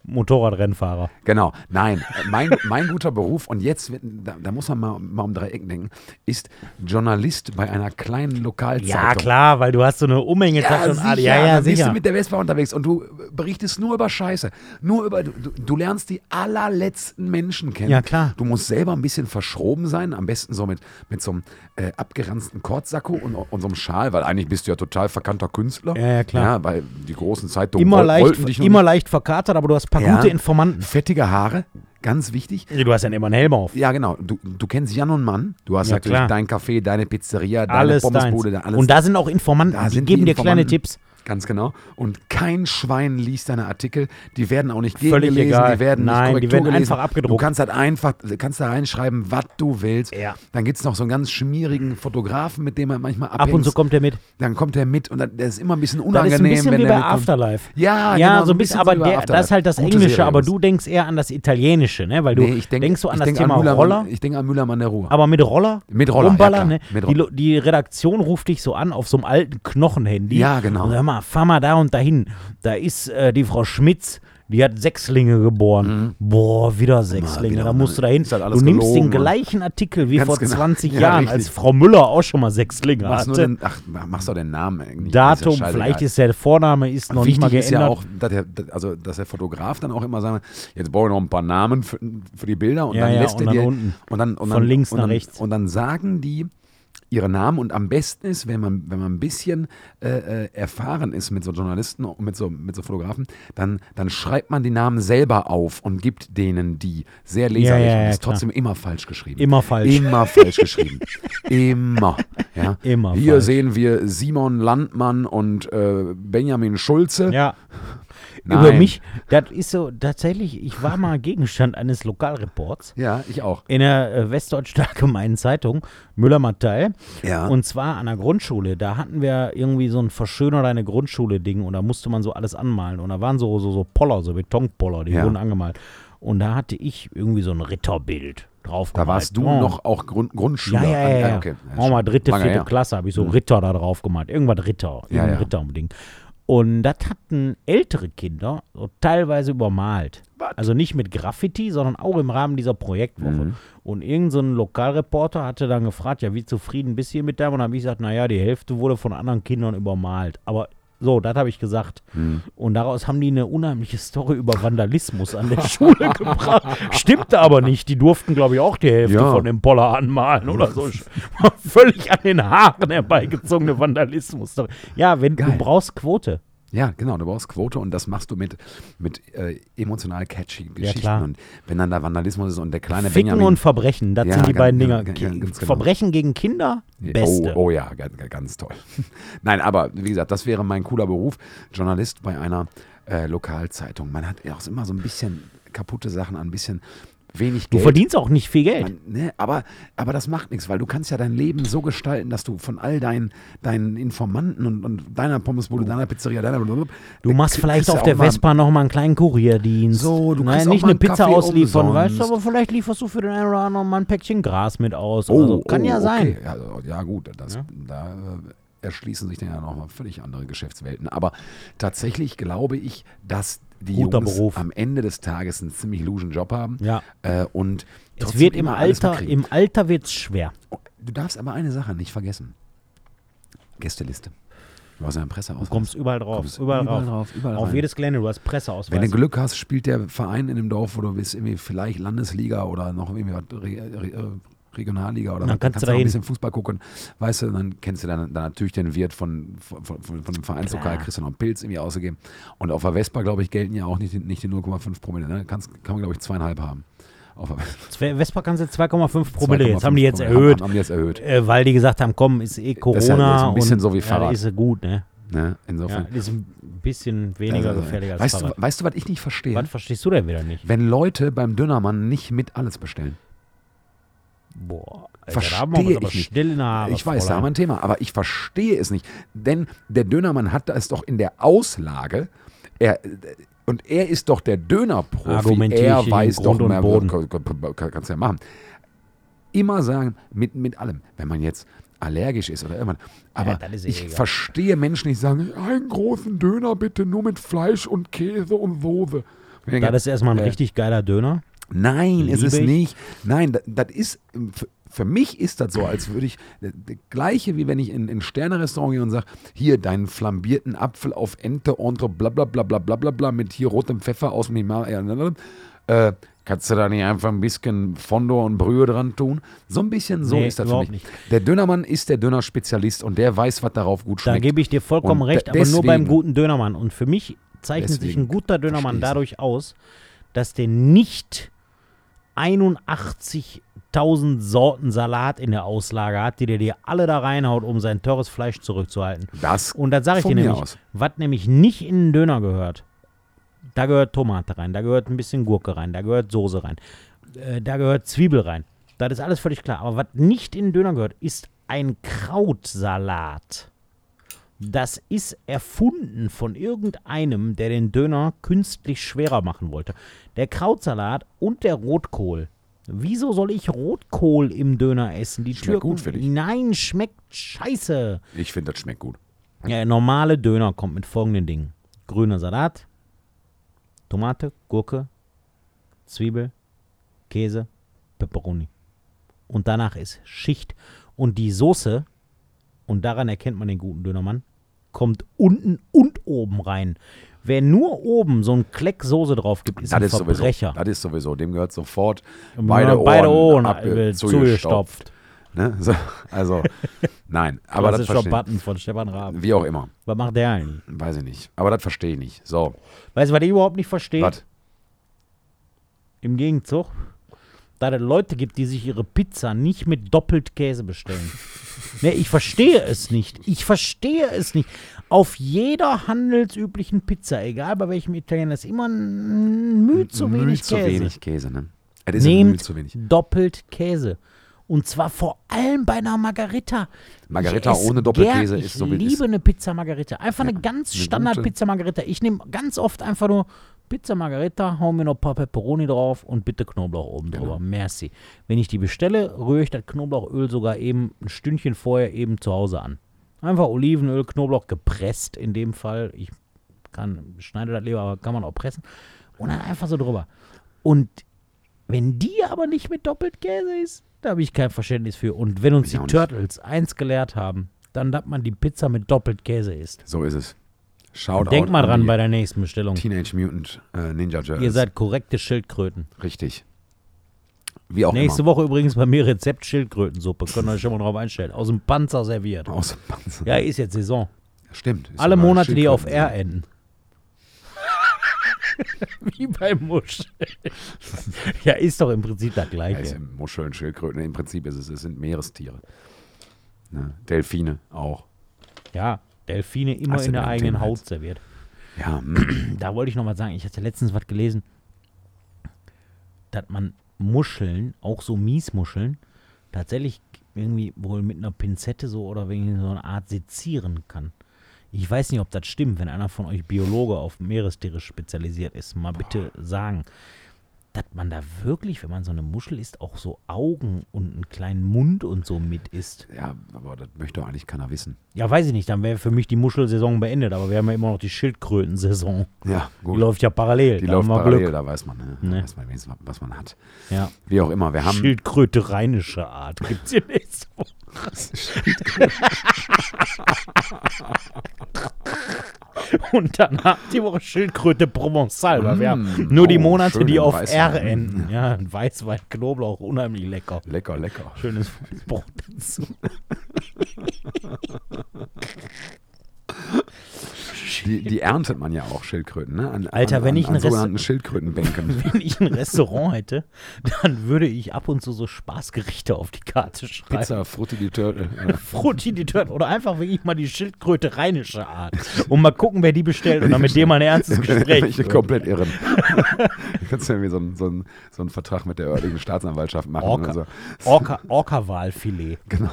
Motorradrennfahrer. Genau. Nein, mein, mein guter Beruf, und jetzt, da, da muss man mal, mal um drei Ecken denken, ist Journalist bei einer kleinen Lokalzeitung. Ja, klar, weil du hast so eine Umhänge Ja, und sicher. Ja, ja, dann bist sicher. du mit der Vespa unterwegs und du berichtest nur über Scheiße. Nur über, du, du- lernst die allerletzten Menschen kennen. Ja, klar. Du musst selber ein bisschen verschroben sein, am besten so mit, mit so einem äh, abgeranzten Kortsacko und, und so einem Schal, weil eigentlich bist du ja total verkannter Künstler. Ja, ja, klar. Ja, weil die großen Zeitungen immer woll- leicht, wollten dich immer leicht verkatert, aber du hast paar Ja. gute Informanten. Fettige Haare, ganz wichtig. Du hast ja immer einen Helm auf. Ja, genau. Du, du kennst Jan und Mann. Du hast Ja, natürlich klar. dein Café, deine Pizzeria, deine Alles Pommesbude, deins. alles. Und da sind auch Informanten, Da die sind geben die dir kleine Informanten. Tipps. Ganz genau. Und kein Schwein liest deine Artikel. Die werden auch nicht Völlig gegengelesen, egal. die werden Nein, nicht die werden gelesen. einfach abgedruckt. Du kannst halt einfach, kannst da reinschreiben, was du willst. Ja. Dann gibt es noch so einen ganz schmierigen Fotografen, mit dem man manchmal abhängt. Ab und zu kommt der mit. Dann kommt der mit und dann, der ist immer ein bisschen Das unangenehm, ist ein bisschen wenn wie bei. Afterlife. Ja, Ja, genau, so ein bisschen, aber der, das ist halt das Gute Englische, Serie aber du denkst eher an das Italienische, ne? Weil du nee, ich denk, denkst so an das denk Thema an Müllermann, Roller, Ich denke an Müllermann der Ruhr. aber mit Roller, Mit Roller, ja, rumballern, klar, ne? mit Die, Roller. Lo- die Redaktion ruft dich so an auf so einem alten Knochenhandy. Ja, genau. Und hör mal, fahr mal da und dahin. Da ist äh, die Frau Schmitz, die hat Sechslinge geboren. Boah, wieder Sechslinge. Mhm. wieder, da musst du dahin. Halt du nimmst den gelogen und- gleichen Artikel wie Ganz vor genau. 20 Ja, Jahren, richtig. als Frau Müller auch schon mal Sechslinge Machst, hatte. den, ach, machst doch den Namen eigentlich. Datum, ist ja vielleicht ist der Vorname ist noch nicht mal Wichtig geändert. ist ja auch, dass der, also, dass der Fotograf dann auch immer sagt, jetzt brauche ich noch ein paar Namen für, für die Bilder und Ja, dann lässt er dir unten. und dann, und Von dann, links und nach dann, rechts. Und dann sagen die ihre Namen und am besten ist, wenn man, wenn man ein bisschen äh, äh, erfahren ist mit so Journalisten und mit so, mit so Fotografen, dann, dann schreibt man die Namen selber auf und gibt denen die. Sehr leserlich ja, und ja, ist klar. trotzdem immer falsch geschrieben. Immer falsch. Immer falsch geschrieben. Immer. Ja. Immer Hier falsch. sehen wir Simon Landmann und äh, Benjamin Schulze. Ja. Nein. Über mich, das ist so, tatsächlich, ich war mal Gegenstand eines Lokalreports Ja, ich auch. in der äh, Westdeutschen Allgemeinen Zeitung, Müller-Matteil. Ja. Und zwar an der Grundschule. Da hatten wir irgendwie so ein Verschöner deine Grundschule-Ding und da musste man so alles anmalen. Und da waren so, so, so Poller, so Betonpoller, die Ja. wurden angemalt. Und da hatte ich irgendwie so ein Ritterbild drauf Da warst du oh. noch auch Grund, Grundschüler. Ja, ja, ja. ja. okay. Auch mal dritte, vierte. Klasse habe ich so Ritter da drauf gemalt. Irgendwas Ritter. Ja, ja. Ritter Ding. Und das hatten ältere Kinder so teilweise übermalt. Was? Also nicht mit Graffiti, sondern auch im Rahmen dieser Projektwoche. Mhm. Und irgendein so Lokalreporter hatte dann gefragt, ja, wie zufrieden bist du mit deinem? Und dann habe ich gesagt, naja, die Hälfte wurde von anderen Kindern übermalt. Aber so, das habe ich gesagt. Mhm. Und daraus haben die eine unheimliche Story über Vandalismus an der Schule gebracht. Stimmte aber nicht. Die durften, glaube ich, auch die Hälfte Ja. von dem Poller anmalen oder so. Völlig an den Haaren herbeigezogene Vandalismus. Ja, wenn Geil. du brauchst Quote. Ja, genau, du brauchst Quote und das machst du mit, mit äh, emotional catchy Geschichten. klar. Und wenn dann da Vandalismus ist und der kleine Ficken Benjamin. und Verbrechen, das Ja, sind die ganz- beiden ja, Dinger. ja, genau. Verbrechen gegen Kinder, beste. Oh, oh ja, ganz, ganz toll. Nein, aber wie gesagt, das wäre mein cooler Beruf. Journalist bei einer äh, Lokalzeitung. Man hat ja auch immer so ein bisschen kaputte Sachen, ein bisschen wenig Du Geld. verdienst auch nicht viel Geld. Man, ne, aber, aber das macht nichts, weil du kannst ja dein Leben so gestalten, dass du von all deinen, deinen Informanten und, und deiner Pommesbude, deiner Pizzeria, deiner blablabla, Du machst vielleicht auf der Vespa noch mal einen kleinen Kurierdienst. So, du auch nicht eine Pizza Kaffee ausliefern, umsonst. weißt du, aber vielleicht lieferst du für den einen oder anderen mal ein Päckchen Gras mit aus. oder so. Kann ja sein. Oh, Okay. Ja, ja, gut, das, Ja. da äh, erschließen sich dann ja nochmal völlig andere Geschäftswelten. Aber tatsächlich glaube ich, dass die Guter Jungs Beruf. am Ende des Tages einen ziemlich luschen Job haben. Ja. Äh, und Es wird im Alter, im Alter wird's schwer. Du darfst aber eine Sache nicht vergessen. Gästeliste. Du hast ja einen Presseausweis. Du kommst überall drauf. Kommst überall, überall drauf. drauf, überall Auf rein. jedes Gelände, du hast Presseausweis. Wenn du Glück hast, spielt der Verein in dem Dorf, wo du bist, irgendwie vielleicht Landesliga oder noch irgendwie Regionalliga oder Dann kannst du noch ein bisschen Fußball gucken, weißt du, dann kennst du dann, dann natürlich den Wirt von, von, von, von dem Vereinslokal, kriegst du noch einen Pilz irgendwie ausgegeben. Und auf der Vespa, glaube ich, gelten ja auch nicht, die- nicht die 0,5 Promille, ne? Kannst, kann man, glaube ich, zweieinhalb haben. Auf Vespa. Kannst du 2,5 Promille. Jetzt 2,5 haben die jetzt Promille. erhöht, Haben, haben die jetzt erhöht. äh, weil die gesagt haben, komm, ist eh Corona. Das ist ja ein bisschen und, so wie Ja, Fahrrad. ist ja gut, ne? Ne? Ja, Insofern. ist ein bisschen weniger Also, gefährlich als weißt, Fahrrad. du, weißt du, was ich nicht verstehe? Was verstehst du denn wieder nicht? Wenn Leute beim Dönermann nicht mit alles bestellen. Boah, Alter, Verstehe ich nicht. still in der Haare. Ich weiß, da haben wir ein Thema, aber ich verstehe es nicht. Denn der Dönermann hat das doch in der Auslage. Er, und er ist doch der Dönerprofi. Er weiß Grund doch mehr, Boden. kann- kann- kann- kannst du ja machen. Immer sagen, mit, mit allem. Wenn man jetzt allergisch ist oder irgendwann. Aber ist eh ich egal. verstehe Menschen, die sagen, einen großen Döner bitte nur mit Fleisch und Käse und Soße. Das ist erstmal ein Äh, richtig geiler Döner. Nein, ist es Liebe ich. nicht. Nein, das, ist, für, mich ist das so, als würde ich, das gleiche wie wenn ich in in ein Sterne-Restaurant gehe und sage, hier deinen flambierten Apfel auf Ente, Entre, bla bla bla bla bla bla bla, mit hier rotem Pfeffer aus dem Himalaya. Äh, kannst du da nicht einfach ein bisschen Fondor und Brühe dran tun? So ein bisschen so Nee, ist das für mich. nicht. Der Dönermann ist der Dönerspezialist und der weiß, was darauf gut Da schmeckt. gebe ich dir vollkommen Und recht, aber nur beim deswegen- guten Dönermann. Und für mich zeichnet sich Deswegen ein guter Dönermann dadurch aus, dass der nicht 81.000 Sorten Salat in der Auslage hat, die der dir alle da reinhaut, um sein teures Fleisch zurückzuhalten. das Und das sage ich dir nämlich, was nämlich nicht in den Döner gehört. Da gehört Tomate rein, da gehört ein bisschen Gurke rein, da gehört Soße rein, äh, da gehört Zwiebel rein. Das ist alles völlig klar. Aber was nicht in den Döner gehört, ist ein Krautsalat. Das ist erfunden von irgendeinem, der den Döner künstlich schwerer machen wollte. Der Krautsalat und der Rotkohl. Wieso soll ich Rotkohl im Döner essen? Die Schmeckt Türken, gut für dich. Nein, schmeckt scheiße. Ich finde, das schmeckt gut. Ja, der normale Döner kommt mit folgenden Dingen. Grüner Salat, Tomate, Gurke, Zwiebel, Käse, Peperoni. Und danach ist Schicht. Und die Soße, und daran erkennt man den guten Dönermann, kommt unten und oben rein. Wer nur oben so einen Kleck Soße drauf gibt, ist Das ein ist, sowieso, Verbrecher. das ist sowieso, dem gehört sofort Ja, beide Ohren, beide Ohren abge- äh, zugestopft. Ne? So, also, nein, aber das Klassischer verstehe Button von Stefan Raab. Wie auch immer, Was macht der eigentlich? weiß ich nicht. Aber das verstehe ich nicht. So, Weißt du, was ich überhaupt nicht verstehe? was? Im Gegenzug, da es Leute gibt, die sich ihre Pizza nicht mit doppelt Käse bestellen. ne, ich verstehe es nicht. Ich verstehe es nicht. Auf jeder handelsüblichen Pizza, egal bei welchem Italiener, ist immer ein Mühe zu Mühe wenig zu Käse. wenig Käse, ne? Es ist ein Mühe Nehmt zu wenig. doppelt Käse. Und zwar vor allem bei einer Margarita. Margarita ohne Doppelkäse gern, ist so wie Ich liebe ist. eine Pizza Margarita. Einfach eine ganz eine Standard gute. Pizza Margarita. Ich nehme ganz oft einfach nur Pizza Margarita, hau mir noch ein paar Peperoni drauf und bitte Knoblauch oben Genau. drüber. Merci. Wenn ich die bestelle, rühre ich das Knoblauchöl sogar eben ein Stündchen vorher eben zu Hause an. Einfach Olivenöl, Knoblauch gepresst in dem Fall. Ich kann, schneide das lieber, aber kann man auch pressen. Und dann einfach so drüber. Und wenn die aber nicht mit Doppeltkäse ist, da habe ich kein Verständnis für. Und wenn uns Ich die. Turtles eins gelehrt haben, dann, dass man die Pizza mit Doppeltkäse isst. So ist es. Schaut Denk mal dran bei der nächsten Bestellung. Teenage Mutant äh, Ninja Turtles. Ihr seid korrekte Schildkröten. Richtig. Wie auch Nächste immer. Woche übrigens bei mir Rezept Schildkrötensuppe. Könnt ihr euch schon mal drauf einstellen. Aus dem Panzer serviert. Aus dem Panzer. Ja, ist jetzt Saison. Stimmt. Alle Monate, die auf. R enden. Wie bei Muscheln. ja, ist doch im Prinzip das Ja, Gleiche. im Muscheln, Schildkröten. Im Prinzip ist es, es sind Meerestiere. Ne? Delfine auch. Ja, Delfine immer Hast in der eigenen Haut jetzt? serviert. Ja, Da wollte ich noch mal sagen, ich hatte letztens was gelesen, dass man Muscheln, auch so Miesmuscheln, tatsächlich irgendwie wohl mit einer Pinzette so oder wegen so einer Art sezieren kann. Ich weiß nicht, ob das stimmt, wenn einer von euch Biologe auf Meerestiere spezialisiert ist, mal bitte sagen, dass man da wirklich, wenn man so eine Muschel isst, auch so Augen und einen kleinen Mund und so mit isst. ja, aber das möchte doch eigentlich keiner wissen. Ja, weiß ich nicht, dann wäre für mich die Muschelsaison beendet, aber wir haben ja immer noch die Schildkrötensaison. Ja, Die gut. läuft ja parallel. Die da läuft parallel, Glück. da weiß man, ne? Ne. Da weiß man wenigstens, was man hat. Ja. Wie auch immer, wir haben. Schildkröte rheinische Art. Gibt's hier nächste Woche. Und dann habt die Woche Schildkröte Provençal, weil wir haben nur die oh, Monate, die auf Weißwein. R enden. Ja, ein Weißwein, Knoblauch, unheimlich lecker. Lecker, lecker. Schönes Brot dazu. Die, die erntet man ja auch, Schildkröten, ne? An, Alter, an, wenn an, ich an sogenannten Schildkrötenbänken. Wenn ich ein Restaurant hätte, dann würde ich ab und zu so Spaßgerichte auf die Karte schreiben. Pizza, Frutti di Turtle. Frutti die Turtle oder einfach wirklich mal die Schildkröte rheinische Art und mal gucken, wer die bestellt und dann mit dem mal ein ernstes Gespräch. Ich führen. komplett irren. Du kannst ja irgendwie so einen so einen- so einen Vertrag mit der örtlichen Staatsanwaltschaft machen. Orca, so. Orca, Orca-Walfilet. Genau.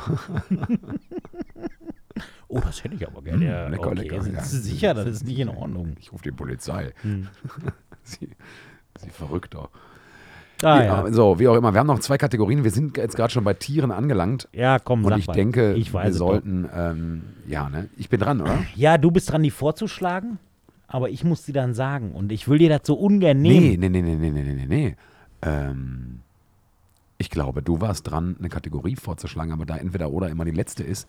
Oh, das hätte ich aber gerne. Ja, lecker, okay. lecker, ja. Sicher, das ist nicht in Ordnung. Ich rufe die Polizei. Hm. sie, sie verrückt doch. Ah, ja. ja. So, wie auch immer. Wir haben noch zwei Kategorien. Wir sind jetzt gerade schon bei Tieren angelangt. ja, komm, Und sag ich mal. denke, ich wir sollten, ähm, ja, ne? Ich bin dran, oder? Ja, du bist dran, die vorzuschlagen. aber ich muss sie dann sagen. Und ich will dir das so ungern nehmen. Nee, nee, nee, nee, nee, nee, nee, nee. Ähm, ich glaube, du warst dran, eine Kategorie vorzuschlagen, aber da entweder oder immer die letzte ist.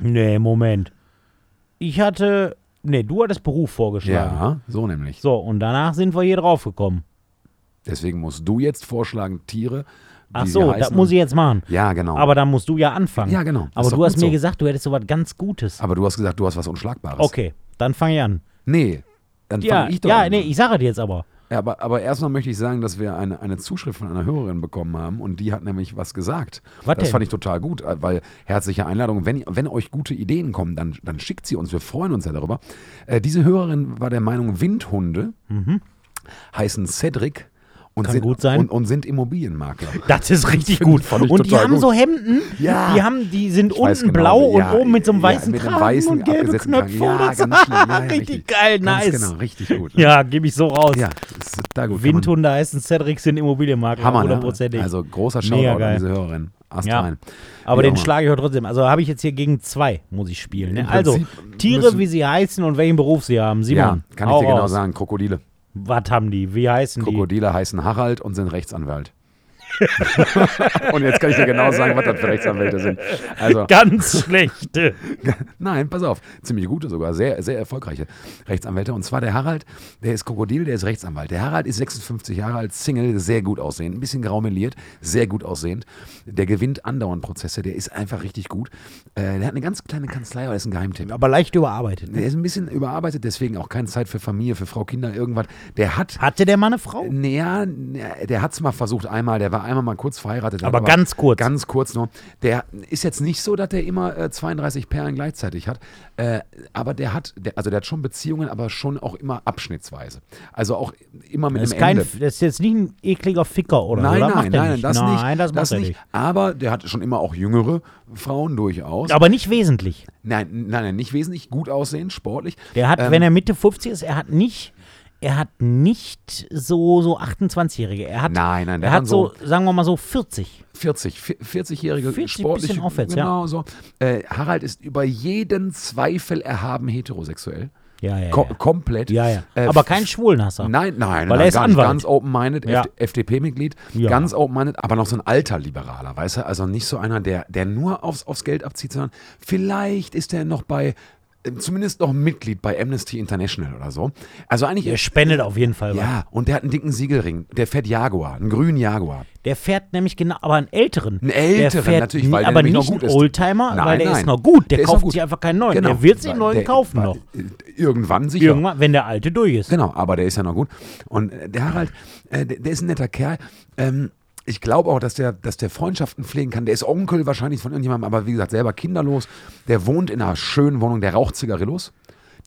Nee, Moment. Ich hatte. Nee, du hattest Beruf vorgeschlagen. Ja, so nämlich. So, und danach sind wir hier drauf gekommen. Deswegen musst du jetzt vorschlagen, Tiere. Ach so, das muss ich jetzt machen. Ja, genau. Aber dann musst du ja anfangen. ja, genau. Aber du hast mir so. gesagt, du hättest so was ganz Gutes. Aber du hast gesagt, du hast was Unschlagbares. Okay, dann fange ich an. Nee, dann Ja, fange ich doch ja an. nee, ich sage dir jetzt aber. Ja, aber, aber erstmal möchte ich sagen, dass wir eine, eine Zuschrift von einer Hörerin bekommen haben und die hat nämlich was gesagt. Was das denn? fand ich total gut, äh, weil herzliche Einladung. Wenn, wenn euch gute Ideen kommen, dann, dann schickt sie uns. Wir freuen uns ja darüber. Äh, diese Hörerin war der Meinung, Windhunde heißen Cedric und. Kann sind, gut sein. Und, und sind Immobilienmakler. Das ist richtig gut. Und die haben gut. so Hemden, Ja. die, haben, die sind Ich unten genau, blau ja, und oben mit so einem ja, weißen einem Kragen weißen, und gelbe abgesetzten Knöpfe. Kragen. Ja, ganz. Ja, ja, richtig, richtig. geil, nice. genau, richtig gut. ne? Ja, gebe ich so raus. Ja, ist total gut. Windhunde heißen Cedric, sind Immobilienmakler, Hammer, ne? Also großer Shoutout an diese Hörerin. Ja. aber den schlage ich heute trotzdem. Also habe ich jetzt hier gegen zwei, muss ich spielen. Ne? Also, Tiere, wie sie heißen und welchen Beruf sie haben. Ja, Simon, kann ich dir genau sagen. Krokodile. Was haben die? Wie heißen die? Krokodile heißen Harald und sind Rechtsanwalt. und jetzt kann ich dir genau sagen, was das für Rechtsanwälte sind. Also, Ganz schlechte. nein, pass auf, ziemlich gute sogar, sehr, sehr erfolgreiche Rechtsanwälte. Und zwar der Harald, der ist Krokodil, der ist Rechtsanwalt. Der Harald ist 56 Jahre alt, Single, sehr gut aussehend, ein bisschen graumeliert, sehr gut aussehend. Der gewinnt andauernd Prozesse, der ist einfach richtig gut. Äh, der hat eine ganz kleine Kanzlei, aber ist ein Geheimtipp. Aber leicht überarbeitet. Ne? Der ist ein bisschen überarbeitet, deswegen auch keine Zeit für Familie, für Frau, Kinder, irgendwas. Der hat Hatte der Mann eine Frau? naja, der hat es mal versucht einmal, der war einmal mal kurz verheiratet. Aber ganz kurz. Ganz kurz nur. Der ist jetzt nicht so, dass der immer äh, 32 Perlen gleichzeitig hat, äh, aber der hat, der, also der hat schon Beziehungen, aber schon auch immer abschnittsweise. Also auch immer mit Das ist, einem kein, Ende. das ist jetzt nicht ein ekliger Ficker oder Nein, so. oder? nein, nein, nicht. das nicht. Nein, das macht das er nicht. nicht. Aber der hat schon immer auch jüngere Frauen durchaus. Aber nicht wesentlich. Nein, nein, nein, nicht wesentlich gut aussehen, sportlich. Der hat, Ähm, wenn er Mitte 50 ist, er hat nicht, er hat nicht so, so 28-Jährige. Er hat, Nein, nein, der er hat hat so, sagen wir mal so 40. 40, 40-jährige 40 sportlich. bisschen aufwärts, ja. genau so. Äh, Harald ist über jeden Zweifel erhaben heterosexuell. Ja, ja, Ko ja. Komplett. ja, ja. Äh, Aber kein Schwulenhasser. Nein, nein, Weil nein, er ist. Anwalt. ganz open-minded, Ja. FD FDP-Mitglied, Ja. ganz open-minded, aber noch so ein alter Liberaler, weißt du? Also nicht so einer, der, der nur aufs, aufs Geld abzieht, sondern vielleicht ist er noch bei, zumindest noch Mitglied bei Amnesty International oder so. Also eigentlich, Der spendet auf jeden Fall was. ja, und der hat einen dicken Siegelring, der fährt Jaguar, einen grünen Jaguar. Der fährt nämlich genau, aber einen älteren. Einen älteren, der fährt, natürlich, weil der aber noch nicht gut einen ist. Oldtimer, Nein, weil der nein. ist noch gut. Der, Der noch kauft gut. sich einfach keinen neuen. Genau. Der wird sich einen neuen der- kaufen noch. Irgendwann sicher. Irgendwann, wenn der alte durch ist. Genau, aber der ist ja noch gut. Und äh, der Harald, äh, der, der ist ein netter Kerl. Ähm, ich glaube auch, dass der, dass der Freundschaften pflegen kann. Der ist Onkel wahrscheinlich von irgendjemandem, aber wie gesagt, selber kinderlos. Der wohnt in einer schönen Wohnung, der raucht Zigarillos.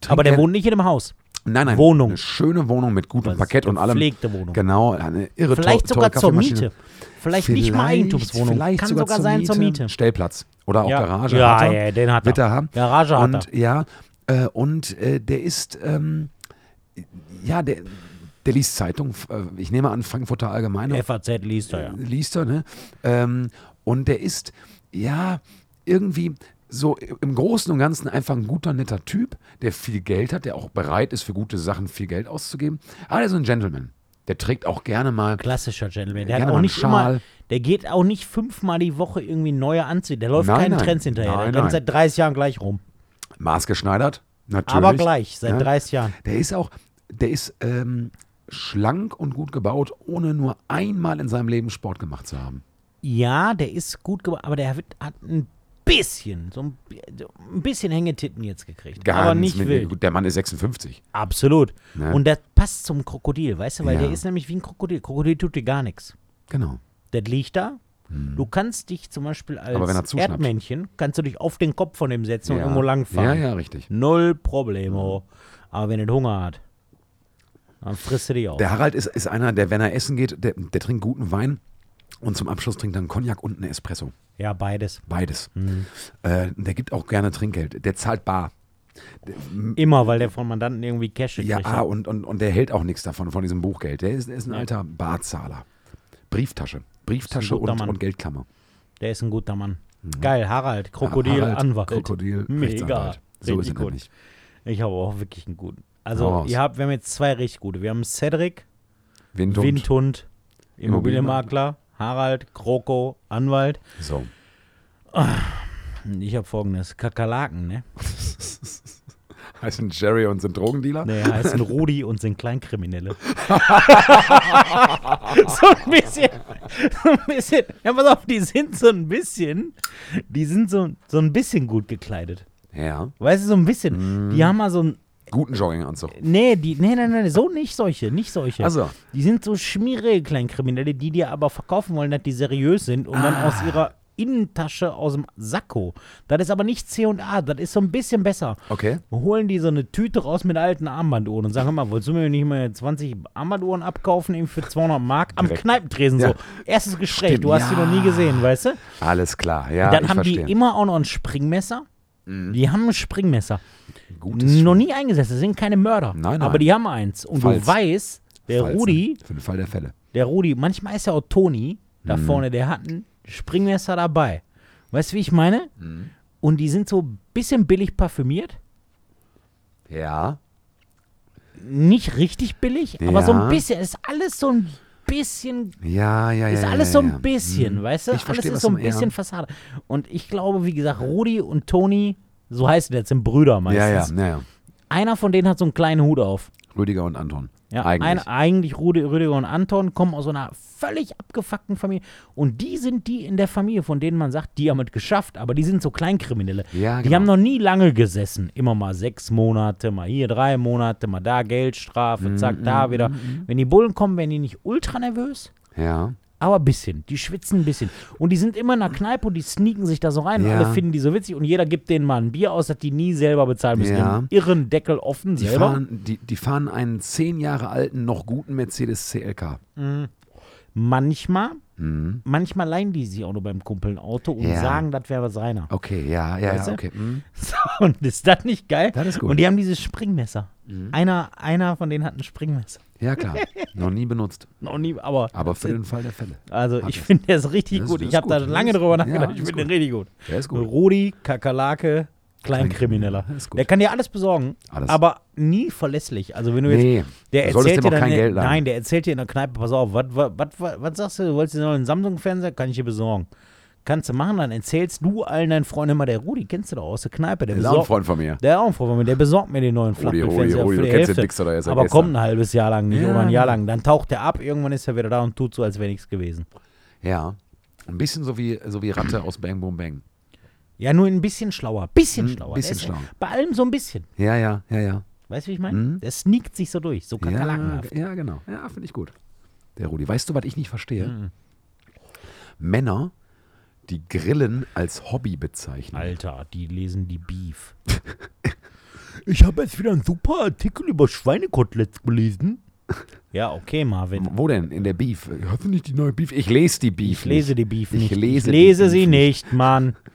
Aber der wohnt nicht in einem Haus. Nein, nein, Wohnung. Eine schöne Wohnung mit gutem Parkett und allem. gepflegte Wohnung. Genau, eine irre Vielleicht to- sogar zur. Miete. Vielleicht, nicht mal Eigentumswohnung. Vielleicht Kann sogar, sogar, sein zur Miete. Stellplatz oder auch Ja. Garage. Ja, hat er. ja, den hat er. Wird er haben. Garage hat und, Ja, äh, und äh, der ist, ähm, ja, der, der liest Zeitung. äh, Ich nehme an, Frankfurter Allgemeine FAZ liest er ja. liest er, ne? Ähm, und der ist, ja, irgendwie so im Großen und Ganzen einfach ein guter, netter Typ, der viel Geld hat, der auch bereit ist, für gute Sachen viel Geld auszugeben. Aber der ist ein Gentleman. Der trägt auch gerne mal. Klassischer Gentleman. Der hat mal auch nicht Schal. immer, der geht auch nicht fünfmal die Woche irgendwie neue Anzüge. Der läuft Nein, keinen nein. Trends hinterher. Nein, der rennt seit 30 Jahren gleich rum. Maßgeschneidert, natürlich. Aber gleich, seit Ja. 30 Jahren. Der ist auch, der ist ähm, schlank und gut gebaut, ohne nur einmal in seinem Leben Sport gemacht zu haben. Ja, der ist gut gemacht, aber der hat ein bisschen, so ein, bisschen Hängetitten jetzt gekriegt. Ganz aber nicht mit- wild. Der Mann ist 56. Absolut. Ne? Und das passt zum Krokodil, weißt du, weil Ja. der ist nämlich wie ein Krokodil. Krokodil tut dir gar nichts. Genau. Das liegt da. Du kannst dich zum Beispiel als Hm. Er. Erdmännchen, kannst du dich auf den Kopf von dem setzen und Ja. irgendwo langfahren. Ja, ja, richtig. Null Problemo. Aber wenn er Hunger hat, dann frisst du dich auf. Der Harald ist, ist einer, der, wenn er essen geht, der, der trinkt guten Wein und zum Abschluss trinkt er einen Cognac und einen Espresso. ja, beides. Beides. Mhm. Äh, der gibt auch gerne Trinkgeld. Der zahlt bar. Immer, weil der von Mandanten irgendwie Cash kriegt. Ja, ne? und, und, und der hält auch nichts davon, von diesem Buchgeld. Der ist, der ist ein alter Barzahler. Brieftasche. Brieftasche und, Mann. und Geldklammer. Der ist ein guter Mann. Geil, Harald, Krokodil, Mhm. Harald, Anwalt. Krokodil, Mega. So ist Richtig er gut. nämlich. Ich habe auch wirklich einen guten. Also, ihr habt, wir haben jetzt zwei richtig gute. Wir haben Cedric, Windhund. Windhund, Immobilienmakler, Harald, Kroko, Anwalt. So. Ich habe folgendes: Kakerlaken, ne? Heißen Jerry und sind Drogendealer? Ne, heißen Rudi und sind Kleinkriminelle. so ein bisschen. So ein bisschen. Ja, pass auf, die sind so ein bisschen. Die sind so, so ein bisschen gut gekleidet. Ja. Weißt du, so ein bisschen. Mhm. Die haben mal so ein. Guten Jogginganzug. Nee, die, nee, nee, nee, so nicht solche, nicht solche. Also, Die sind so schmierige Kleinkriminelle, die dir aber verkaufen wollen, dass die seriös sind und dann aus ihrer Innentasche aus dem Sakko. Das ist aber nicht C&A, das ist so ein bisschen besser. okay. Holen die so eine Tüte raus mit alten Armbanduhren und sagen, mal, wolltest du mir nicht mal 20 Armbanduhren abkaufen, eben für 200 Mark am Direkt. Kneipentresen Ja. so. Erstes Gespräch, Stimmt, du hast ja. noch nie gesehen, weißt du? Alles klar. Ja, dann haben verstehe. Die immer auch noch ein Springmesser. Die haben ein Springmesser. Gutes noch nie eingesetzt, das sind keine Mörder. Nein, nein. Aber die haben eins. Und Falls. du weißt, der Falls, Rudi, Für den Fall der Fälle. der Rudi, manchmal ist ja auch Toni da Mhm. vorne, der hat ein Springmesser dabei. Weißt du, wie ich meine? Mhm. Und die sind so ein bisschen billig parfümiert. Ja. Nicht richtig billig, aber so Ja. ein bisschen. Ist alles so ein bisschen. Ja, ja, ja. Ist ja, alles ja, so ein ja. bisschen, Mhm. weißt du? Ich alles verstehe, ist was so ein ja. bisschen Fassade. Und ich glaube, wie gesagt, Rudi und Toni, so heißen jetzt sind Brüder Ja, ja, meistens. ja, ja. Einer von denen hat so einen kleinen Hut auf. Rüdiger und Anton. Ja, Eigentlich. Ein, eigentlich Rüdiger und Anton kommen aus so einer völlig abgefuckten Familie. Und die sind die in der Familie, von denen man sagt, die haben es geschafft, aber die sind so Kleinkriminelle. Ja, Die genau. haben noch nie lange gesessen. Immer mal sechs Monate, mal hier drei Monate, mal da Geldstrafe, Mhm, zack, da wieder. Wenn die Bullen kommen, werden die nicht ultra nervös, Ja. Aber ein bisschen. Die schwitzen ein bisschen. Und die sind immer in der Kneipe und die sneaken sich da so rein. Und Ja. alle finden die so witzig und jeder gibt denen mal ein Bier aus, dass die nie selber bezahlen müssen. Ja. Den irren Deckel offen Die selber. fahren, die, die fahren einen zehn Jahre alten, noch guten Mercedes CLK. Manchmal, Mhm. manchmal leihen die sich auch nur beim Kumpel ein Auto und Ja. sagen, das wäre seiner. Okay, ja, ja, Weißt ja, okay. Mhm. So, und ist das nicht geil? Das ist gut. Mhm. Und die haben dieses Springmesser. Einer, einer von denen hat ein Springmesser. Ja, klar. noch nie benutzt. Noch nie, aber. Aber für den Fall der Fälle. Also ich finde der ist richtig Das- gut. das Ich habe da lange drüber ja, nachgedacht. ich ist finde den richtig gut. Der ist gut. Rudi, Kakerlake, Kleinkrimineller. Der kann dir alles besorgen, Alles. aber nie verlässlich. Also wenn du jetzt, Nee, der erzählt dir dann, kein Geld nein, der erzählt dir in der Kneipe, pass auf, was, was, was, was sagst du, du wolltest dir noch einen Samsung-Fernseher, kann ich dir besorgen. Kannst du machen, dann erzählst du allen deinen Freunden immer, der Rudi, kennst du doch aus der Kneipe, der Der ist auch ein besorgt, Freund von mir. der ist auch ein Freund von mir, der besorgt mir den neuen Rudi, Rudi, Flachbildfernseher Rudi, für du die kennst den. Dixer, der aber gestern. kommt ein halbes Jahr lang nicht Ja. oder ein Jahr lang. Dann taucht der ab, irgendwann ist er wieder da und tut so, als wäre nichts gewesen. Ja. Ein bisschen so wie, so wie Ratte aus Bang Boom Bang. Ja, nur ein bisschen schlauer. Bisschen Hm, schlauer. bisschen schlauer. Bei allem so ein bisschen. Ja, ja, ja, ja. Weißt du, wie ich meine? Mhm. Der sneakt sich so durch, so Ja, kakerlakenhaft. ja, genau. Ja, finde ich gut. Der Rudi. Weißt du, was ich nicht verstehe? Mhm. Männer, die Grillen als Hobby bezeichnen. Alter, die lesen die Beef. ich habe jetzt wieder einen super Artikel über Schweinekoteletts gelesen. Ja, okay, Marvin. Wo denn? In der Beef? Hast du nicht die neue Beef? Ich lese die Beef. Ich lese nicht. die Beef Ich nicht. lese ich lese sie Beef nicht, Mann.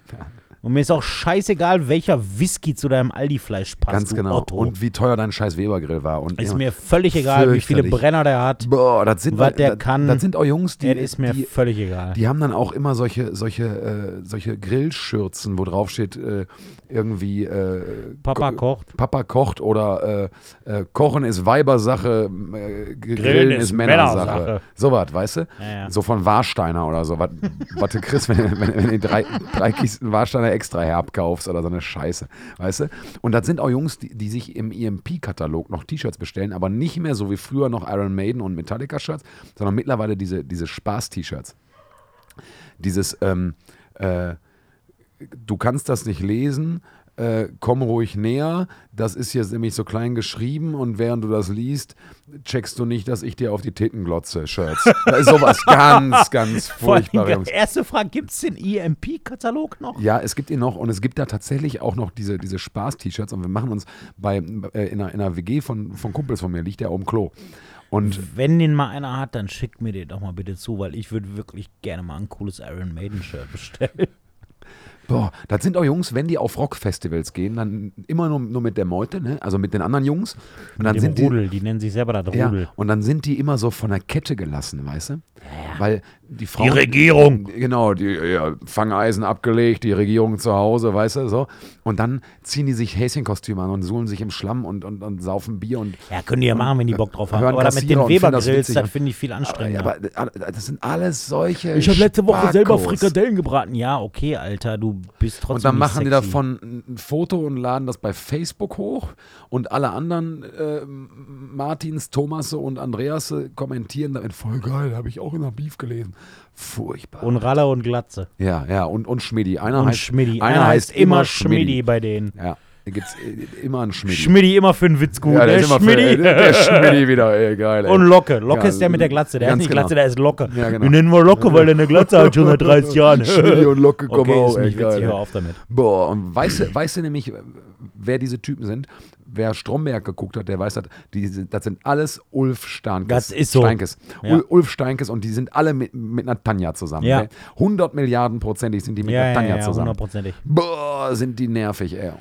Und mir ist auch scheißegal, welcher Whisky zu deinem Aldi-Fleisch passt. Ganz genau. Otto. Und wie teuer dein scheiß Webergrill war. Und ist mir völlig egal, wie viele. Brenner der hat. Boah, das sind, was der das, kann. Das sind auch Jungs, die, Das ist mir die, völlig egal. die haben dann auch immer solche, solche, äh, solche Grillschürzen, wo drauf steht, äh, irgendwie äh, Papa Ko- kocht. Papa kocht oder äh, äh, Kochen ist Weibersache, äh, Grillen, ist ist Männersache. Männersache. So was, weißt du? Ja, ja. So von Warsteiner oder so. Was du kriegst, wenn, wenn, wenn du drei, drei Kisten Warsteiner extra herb kaufst oder so eine Scheiße. Weißt du? Und das sind auch Jungs, die, die sich im EMP-Katalog noch T-Shirts bestellen, aber nicht mehr so wie früher noch Iron Maiden und Metallica-Shirts, sondern mittlerweile diese, diese Spaß-T-Shirts. Dieses, ähm, äh, du kannst das nicht lesen, äh, komm ruhig näher. Das ist jetzt nämlich so klein geschrieben und während du das liest, checkst du nicht, dass ich dir auf die Titten glotze, Shirts. Da ist sowas ganz, ganz Vor allem, furchtbar. Jungs. erste Frage, gibt es den EMP-Katalog noch? Ja, es gibt ihn noch und es gibt da tatsächlich auch noch diese, diese Spaß-T-Shirts und wir machen uns bei, äh, in, einer, in einer WG von, von Kumpels von mir, liegt der oben Klo. Und Wenn den mal einer hat, dann schickt mir den doch mal bitte zu, weil ich würde wirklich gerne mal ein cooles Iron Maiden-Shirt bestellen. Boah, das sind auch Jungs, wenn die auf Rockfestivals gehen, dann immer nur, nur mit der Meute, ne? also mit den anderen Jungs. Und dann sind die, Rudel, die nennen sich selber das ja, Rudel. und dann sind die immer so von der Kette gelassen, weißt du? weil die Frauen. Regierung. Genau, die ja, Fangeisen abgelegt, die Regierung zu Hause, weißt du, so. Und dann ziehen die sich Häschenkostüme an und suhlen sich im Schlamm und, und, und saufen Bier und. Ja, können die ja machen, wenn die Bock drauf haben. Aber da mit den das Webergrills, witzig. das finde ich viel anstrengender. Aber, aber das sind alles solche. ich habe letzte Woche selber. Frikadellen gebraten. Ja, okay, Alter, du bist trotzdem Und dann machen die davon ein Foto und laden das bei Facebook hoch und alle anderen äh, Martins, Thomas und Andreas kommentieren damit, voll geil, habe ich auch in der Beef gelesen. Furchtbar. Und Ralle und Glatze. ja, ja, und, und Schmidi. Einer Und heißt, Schmidi. Einer, heißt immer Schmidi. bei denen. Ja, da gibt es immer einen Schmidi. Schmidi immer für einen Witz gut. ja, der ne? Für, der, der wieder, ey, geil. Ey. Und Locke. Locke Ja, ist der mit der Glatze. Der ist nicht genau. Glatze, der ist Locke. Ja, genau. Wir nennen wir Locke, weil der eine Glatze hat schon seit 30 Jahren. Schmidi und Locke kommen okay, auch, ey, nicht witzig, geil. hör auf damit. Boah, und weißt du, weißt du nämlich, wer diese Typen sind? Wer Stromberg geguckt hat, der weiß, das, die, das sind alles Ulf Steinkes. Das ist so. Steinkes. Ja. Ul- Ulf Steinkes und die sind alle mit, mit einer Tanja zusammen. Ja. Ne? 100 Milliarden prozentig sind die mit einer ja, Tanja ja, zusammen. hundertprozentig. Boah, sind die nervig, ey.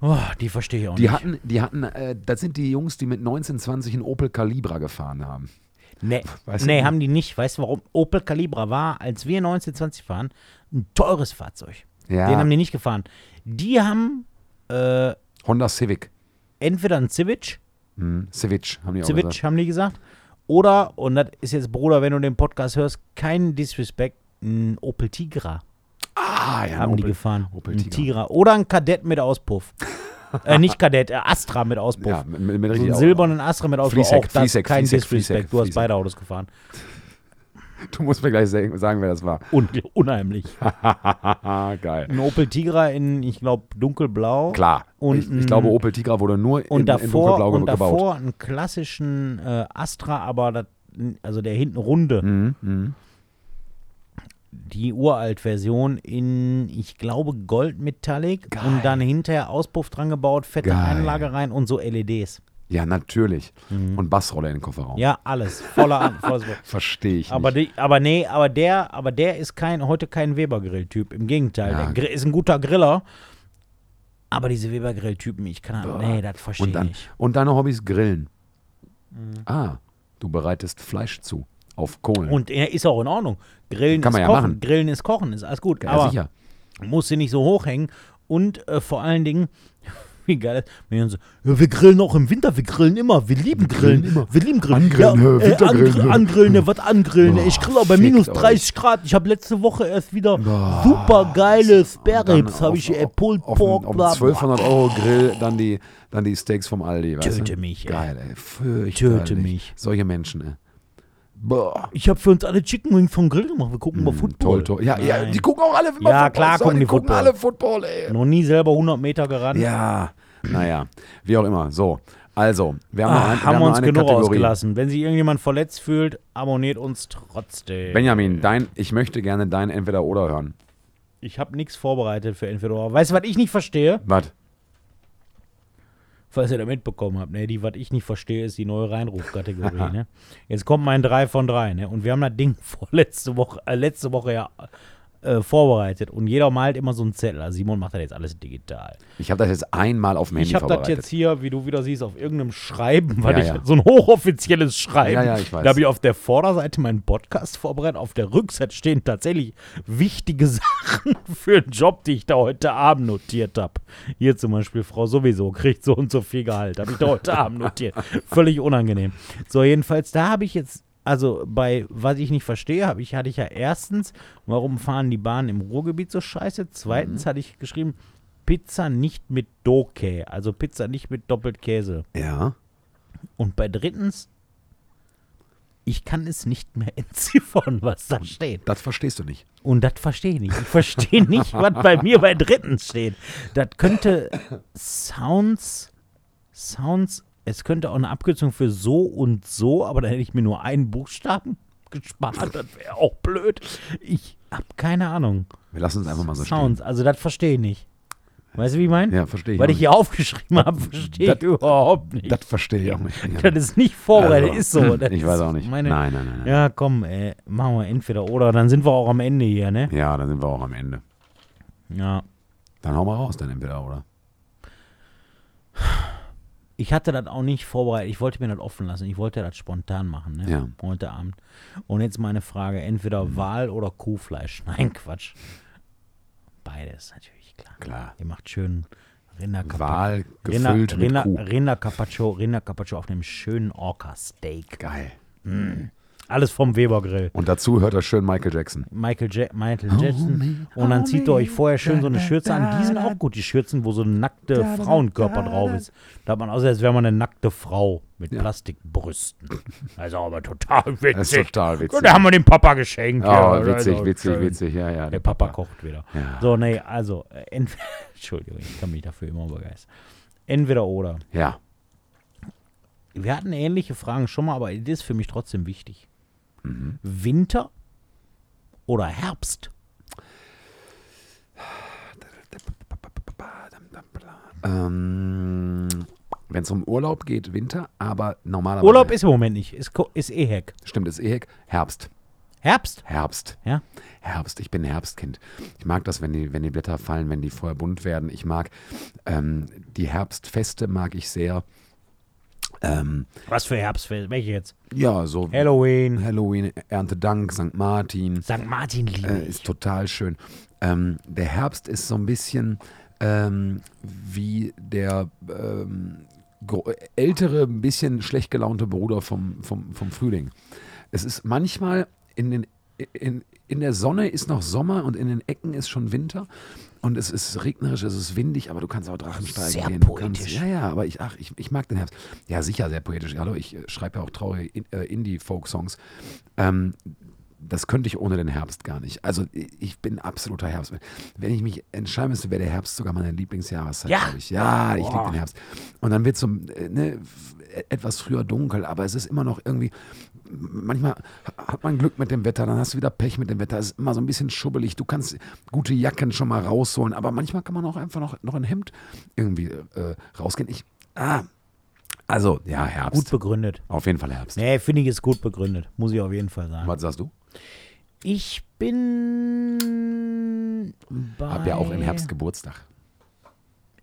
Oh, die verstehe ich auch Die nicht. hatten, die hatten, äh, das sind die Jungs, die mit 1920 einen Opel Calibra gefahren haben. Nee, Weißt nee haben die nicht. Weißt du warum? Opel Calibra war, als wir 1920 waren, ein teures Fahrzeug. Ja. Den haben die nicht gefahren. Die haben äh, Honda Civic. entweder einen Civic, Hm, Civic haben die auch Civic gesagt. haben die gesagt, oder, und das ist jetzt, Bruder, wenn du den Podcast hörst, kein Disrespect, ein Opel Tigra Ah, ja, haben die Opel- gefahren. Opel ein Tigra. Oder ein Kadett mit Auspuff. äh, nicht Kadett, äh, Astra mit Auspuff. Ja, mit, mit, so einen silbernen Astra mit Auspuff. Fließheck, auch das Fließheck, kein Fließheck, Disrespect. Du hast beide Autos gefahren. Du musst mir gleich sagen, wer das war. Un unheimlich. Geil. Ein Opel Tigra in, ich glaube, dunkelblau. Klar. Und ich, ich glaube, Opel Tigra wurde nur in, Und in davor, dunkelblau ge- und gebaut. davor einen klassischen äh, Astra, aber das, also der hinten runde. Mhm, mhm. Die Uralt-Version in, ich glaube, Gold Metallic Geil. und dann hinterher Auspuff dran gebaut, fette Geil. Anlage rein und so LEDs. Ja, natürlich. Und Bassroller in den Kofferraum. Mhm. Ja, alles. Voller An Verstehe ich aber, nicht. die, aber nee, aber der, aber der ist kein, heute kein Weber-Grill-Typ. Im Gegenteil. Ja. Der ist ein guter Griller. Aber diese Weber-Grill-Typen, ich kann, Boah. nee, das verstehe ich nicht. und deine Hobbys grillen. Mhm. Ah, du bereitest Fleisch zu. Auf Kohlen. Und er ist auch in Ordnung. Grillen Kann ist man ja kochen. machen. Grillen ist kochen, ist alles gut. ja, aber sicher. muss sie nicht so hochhängen. Und äh, vor allen Dingen, wie geil die so, ja, wir grillen auch im Winter, wir grillen immer, wir lieben Grillen, grillen immer. wir lieben Grillen. Angrillen, ja, hä, Wintergrillen, angr angrillen, was angrillen, Boah, ich grill auch bei minus euch. 30 Grad. Ich habe letzte Woche erst wieder Boah. super geile Spare Ribs, habe ich äh, Pulled Pork, auf, bla, auf bla. 1200 Euro Grill, dann die, dann die Steaks vom Aldi. Weißt Töte mich. Geil, ey. Töte mich. Solche Menschen, ey. Boah. Ich habe für uns alle Chicken Wings vom Grill gemacht, wir gucken mal Football. Toll, toll. Ja, ja, die gucken auch alle immer Ja, Football. klar So, gucken die gucken Football. alle Football, ey. Noch nie selber 100 Meter gerannt. Ja, naja, wie auch immer. So, also, wir haben noch, Ah, ein, wir haben wir noch uns eine genug Kategorie. ausgelassen. Wenn sich irgendjemand verletzt fühlt, abonniert uns trotzdem. Benjamin, dein, ich möchte gerne dein Entweder-Oder hören. Ich habe nichts vorbereitet für entweder oder. Weißt du, was ich nicht verstehe? Was? Falls ihr da mitbekommen habt, ne? Die, was ich nicht verstehe, ist die neue Reinrufkategorie, ne? Jetzt kommt mein 3 von 3, ne? Und wir haben das Ding vorletzte Woche, äh, letzte Woche ja äh, vorbereitet. Und jeder malt immer so einen Zettel. Also Simon macht das jetzt alles digital. Ich habe das jetzt einmal auf dem Handy ich habe das vorbereitet. jetzt hier, wie du wieder siehst, auf irgendeinem Schreiben, weil Ja, ich ja. so ein hochoffizielles Schreiben. Ja, ja, ich weiß. Da habe ich auf der Vorderseite meinen Podcast vorbereitet, auf der Rückseite stehen tatsächlich wichtige Sachen für einen Job, die ich da heute Abend notiert habe. Hier zum Beispiel, Frau sowieso kriegt so und so viel Gehalt. Habe ich da heute Abend notiert. Völlig unangenehm. So, jedenfalls, da habe ich jetzt, also bei was ich nicht verstehe, habe ich, hatte ich ja erstens, warum fahren die Bahnen im Ruhrgebiet so scheiße? Zweitens Mhm. hatte ich geschrieben, Pizza nicht mit Doke, also Pizza nicht mit doppelt Käse. Ja. Und bei drittens, ich kann es nicht mehr entziffern, was da steht. Das verstehst du nicht. Und das verstehe ich nicht. Ich verstehe nicht, was bei mir bei drittens steht. Das könnte Sounds, Sounds, es könnte auch eine Abkürzung für so und so, aber dann hätte ich mir nur einen Buchstaben gespart. Das wäre auch blöd. Ich habe keine Ahnung. Wir lassen es einfach mal so Sounds, also das verstehe ich nicht. Weißt du, wie ich meine? stehen. Ja, verstehe ich. Weil ich hier aufgeschrieben habe, verstehe ich überhaupt nicht. Das verstehe ich auch nicht. Das ist nicht vorbereitet, Also, ist so. Das ich weiß auch nicht. Meine, nein, nein, nein. nein. Ja, komm, ey, machen wir entweder oder, dann sind wir auch am Ende hier, ne? Ja, dann sind wir auch am Ende. Ja. Dann hau mal raus, dann entweder oder. Ich hatte das auch nicht vorbereitet. Ich wollte mir das offen lassen. Ich wollte das spontan machen, ne? Ja. Heute Abend. Und jetzt meine Frage: entweder Wal oder Kuhfleisch? Nein, Quatsch. Beides, natürlich, klar. Klar. Ihr macht schön Rinder Wal Rinder, gefüllt mit Rinder, Kuh. Rinder Carpaccio, Rinder Carpaccio auf einem schönen Orca-Steak. Geil. Alles vom Weber Grill. Und dazu hört er schön Michael Jackson. Michael, ja Michael Jackson. Und dann zieht ihr euch vorher schön so eine Schürze an. Die sind auch gut, die Schürzen, wo so ein nackte Frauenkörper drauf ist. Da hat man aus, als wäre man eine nackte Frau mit Ja. Plastikbrüsten. Also aber total Das ist witzig. total witzig. Da haben wir dem Papa geschenkt. Oh, ja, witzig, also witzig, schön. witzig. Ja, ja. Der Papa kocht wieder. Ja. So, nee, also, äh, entweder, Entschuldigung, ich kann mich dafür immer begeistern. Entweder oder. Ja. Wir hatten ähnliche Fragen schon mal, aber das ist für mich trotzdem wichtig. Winter oder Herbst? Ähm, Wenn es um Urlaub geht, Winter, aber normalerweise. Urlaub ist im Moment nicht, ist, Ko- ist eh Heck. Stimmt, ist eh Herbst. Herbst? Herbst. Ja. Herbst. Ich bin Herbstkind. Ich mag das, wenn die, wenn die Blätter fallen, wenn die vorher bunt werden. Ich mag ähm, die Herbstfeste, mag ich sehr. Ähm, Was für Herbstfest? Welche jetzt? ja, so Halloween. Halloween, Erntedank, St. Martin. St. Martin liebe Äh, ist total schön. Ähm, der Herbst ist so ein bisschen ähm, wie der ähm, ältere, ein bisschen schlecht gelaunte Bruder vom, vom, vom Frühling. Es ist manchmal in, den, in, in der Sonne ist noch Sommer und in den Ecken ist schon Winter. Und es ist regnerisch, es ist windig, aber du kannst auch Drachensteigen Sehr gehen. Poetisch. ja, ja, aber ich, ach, ich, ich mag den Herbst. Ja, sicher, sehr poetisch. Hallo, ich äh, schreibe ja auch traurige äh, Indie-Folk-Songs. Ähm, das könnte ich ohne den Herbst gar nicht. Also ich bin absoluter Herbst. Wenn ich mich entscheiden müsste, wäre der Herbst sogar meine Lieblingsjahreszeit, Ja? glaube ich. Ja, ich liebe den Herbst. Und dann wird es so äh, ne, etwas früher dunkel, aber es ist immer noch irgendwie, manchmal ha- hat man Glück mit dem Wetter, dann hast du wieder Pech mit dem Wetter. Es ist immer so ein bisschen schubbelig. Du kannst gute Jacken schon mal rausholen, aber manchmal kann man auch einfach noch, noch ein Hemd irgendwie äh, rausgehen. Ich, ah, also, ja, Herbst. Gut begründet. Auf jeden Fall Herbst. Nee, finde ich ist gut begründet. Muss ich auf jeden Fall sagen. Was sagst du? Ich bin bei... Hab ja auch im Herbst Geburtstag.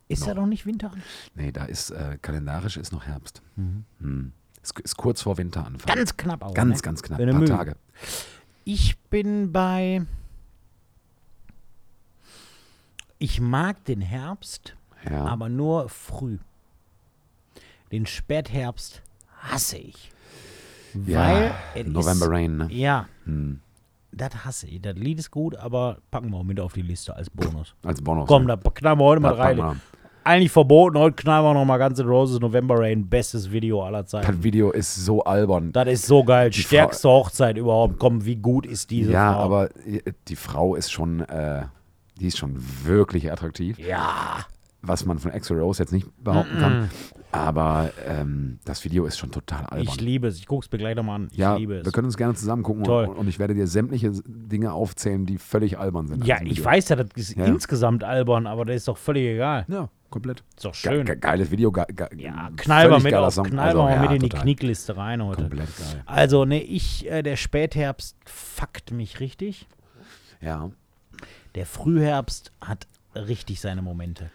Ist ja doch nicht Winter? Nee, da ist äh, kalendarisch ist noch Herbst. Hm. Ist, ist kurz vor Winteranfang. Ganz knapp auch. ganz, ne? ganz knapp. Ein paar mögen. Tage. Ich bin bei. Ich mag den Herbst, Ja. aber nur früh. Den Spätherbst hasse ich. Weil ja. es November ist, Rain. Ne? Ja, Hm. das hasse ich. Das Lied ist gut, aber packen wir auch mit auf die Liste als Bonus. Als Bonus. Komm, ne? da knallen wir heute mal rein. Eigentlich verboten, heute knallen wir nochmal Guns N' Roses November Rain. Bestes Video aller Zeiten. Das Video ist so albern. Das ist so geil. Die Stärkste Hochzeit überhaupt. Komm, wie gut ist diese ja, Frau? aber äh, die Frau ist schon, äh, die ist schon wirklich attraktiv, Ja. was man von Axel Rose jetzt nicht behaupten kann. Aber ähm, das Video ist schon total albern. Ich liebe es. Ich gucke es mir gleich nochmal an. Ich ja, liebe es. wir können uns gerne zusammen gucken Toll. und, und ich werde dir sämtliche Dinge aufzählen, die völlig albern sind. Ja, ich weiß ja, das ist Ja. insgesamt albern, aber das ist doch völlig egal. Ja, komplett. Ist doch Ge schön. ge geiles Video. Ge ge ja, knall mal völlig mit, auf, Song. knall Also, mal ja, mit in die. Knickliste rein heute. Komplett geil. Also, ne, ich, äh, der Spätherbst fuckt mich richtig. Ja, Der Frühherbst hat richtig seine Momente.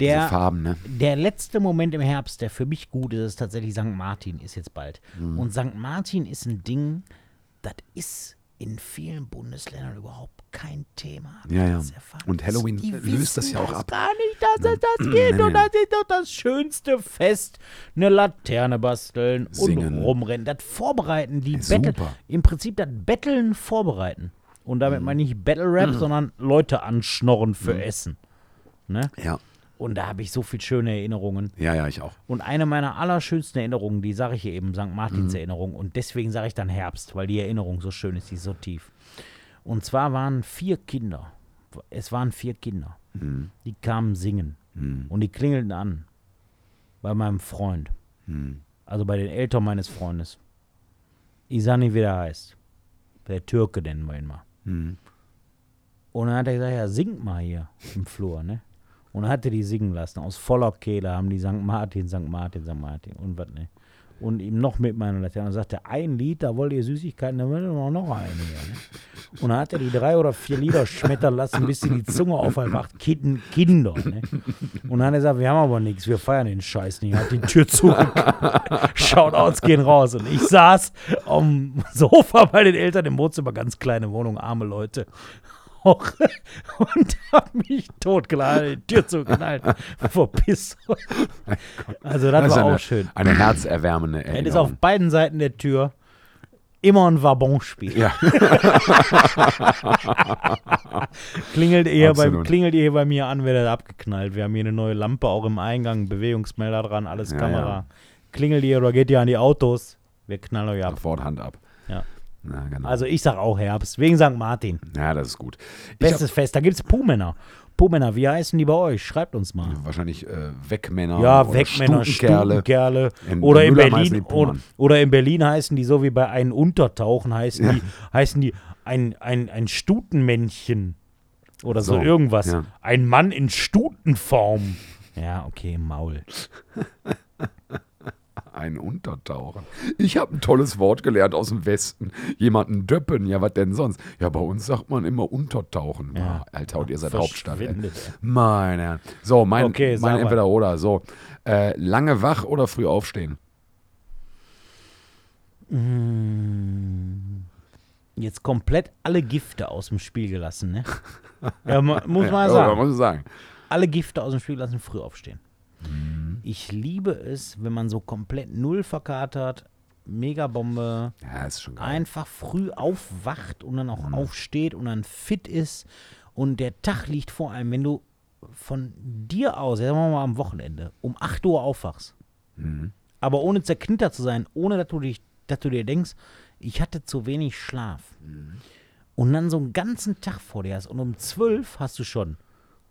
diese Der, Farben, ne? der letzte Moment im Herbst, der für mich gut ist, ist tatsächlich St. Martin, ist jetzt bald. Mhm. Und St. Martin ist ein Ding, das ist in vielen Bundesländern überhaupt kein Thema. Ja, ja. Und Halloween Die löst das ja auch ab. gar nicht, dass es das geht. Nee, Und nee. das ist doch das schönste Fest. Eine Laterne basteln Singen. und rumrennen. Das Vorbereiten, die Ja, Battle. Im Prinzip das Betteln vorbereiten. Und Mhm. damit meine ich nicht Battle Rap, sondern Leute anschnorren für Mhm. Essen. Ne? Ja, Und da habe ich so viel schöne Erinnerungen. ja, ja, ich auch. Und eine meiner allerschönsten Erinnerungen, die sage ich hier eben, St. Martins Mhm. Erinnerung. Und deswegen sage ich dann Herbst, weil die Erinnerung so schön ist, die ist so tief. Und zwar waren vier Kinder. Es waren vier Kinder. Mhm. Die kamen singen. Und die klingelten an. Bei meinem Freund. Mhm. Also bei den Eltern meines Freundes. Ich sah nicht, wie der heißt. Der Türke nennen wir ihn mal. Mhm. Und dann hat er gesagt, ja, singt mal hier im Flur, ne? Und dann hat er die singen lassen. Aus voller Kehle haben die St. Martin, St. Martin, St. Martin und was, ne? Und ihm noch mit meiner Laterne. Und sagte, ein Lied, da wollt ihr Süßigkeiten, da wollt ihr noch, noch eine ne? Und dann hat er die drei oder vier Lieder schmettern lassen, bis sie die Zunge aufhalb Kinder, Kinder. Ne? Und dann hat er gesagt, wir haben aber nichts, wir feiern den Scheiß nicht. Hat die Tür zu. Shoutouts gehen raus. Und ich saß am Sofa bei den Eltern im Wohnzimmer, ganz kleine Wohnung, arme Leute. Auch. Und hab mich totgeladen, die Tür zugeknallt. Verpiss. Also das, Das war eine, auch schön. Eine herzerwärmende Es ist auf Erinnerung. beiden Seiten der Tür immer ein Wabonspiel. Ja, Klingelt eher, bei, klingelt eher bei mir an, wird er abgeknallt. Wir haben hier eine neue Lampe auch im Eingang, Bewegungsmelder dran, alles Ja, Kamera. ja. Klingelt ihr oder geht ihr an die Autos? Wir knallen euch ab. sofort Hand ab. Ja. Na, genau. Also ich sag auch Herbst, wegen St. Martin. ja, das ist gut. Bestes Fest, da gibt's Puhmänner. Puhmänner, wie heißen die bei euch? Schreibt uns mal. wahrscheinlich äh, Wegmänner. Ja, oder Wegmänner, Stutenkerle. Stutenkerle. In Oder in, Berlin, oder, oder in Berlin heißen die so wie bei einem Untertauchen, heißen Ja. die, heißen die ein, ein, ein Stutenmännchen. Oder so, So, irgendwas. ja. Ein Mann in Stutenform. Ja, okay, Maul. Ein Untertauchen. Ich habe ein tolles Wort gelernt aus dem Westen. Jemanden döppen. Ja, was denn sonst? Ja, bei uns sagt man immer Untertauchen. Ja. Ah, Alter, und ihr seid Hauptstadt. Ey. Meine Herren. So, mein, Okay, mein mal. entweder oder. So, äh, lange wach oder früh aufstehen? Mm. Jetzt komplett alle Gifte aus dem Spiel gelassen, ne? Ja, muss man ja, sagen. muss sagen. alle Gifte aus dem Spiel lassen, früh aufstehen. Mhm. Ich liebe es, wenn man so komplett null verkatert, Megabombe, Ja, ist schon geil. einfach früh aufwacht und dann Mhm. auch aufsteht und dann fit ist und der Tag liegt vor einem, wenn du von dir aus, sagen wir mal am Wochenende, um 8 Uhr aufwachst, Mhm. aber ohne zerknittert zu sein, ohne dass du, dich, dass du dir denkst, ich hatte zu wenig Schlaf. Mhm. Und dann so einen ganzen Tag vor dir hast und um 12 hast du schon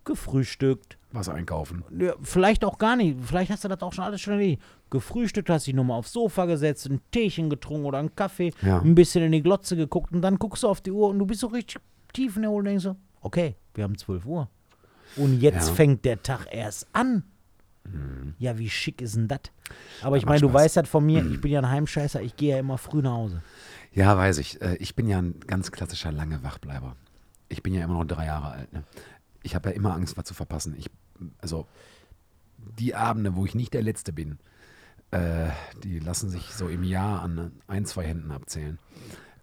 gefrühstückt, Was einkaufen. ja, vielleicht auch gar nicht. Vielleicht hast du das auch schon alles schon erledigt. Gefrühstückt, hast dich nochmal aufs Sofa gesetzt, ein Teechen getrunken oder einen Kaffee, Ja. ein bisschen in die Glotze geguckt und dann guckst du auf die Uhr und du bist so richtig tief in der Uhr und denkst so, okay, wir haben 12 Uhr. Und jetzt Ja. Mhm. fängt der Tag erst an. Ja, wie schick ist denn das? Aber ich meine, du weißt das von mir, ich bin ja ein Heimscheißer, ich gehe ja immer früh nach Hause. Ja, weiß ich. Äh, Ich bin ja ein ganz klassischer lange Wachbleiber. Ich bin ja immer noch drei Jahre alt. Ne? Ich habe ja immer Angst, was zu verpassen. Ich, also die Abende, wo ich nicht der Letzte bin, äh, die lassen sich so im Jahr an ein, zwei Händen abzählen.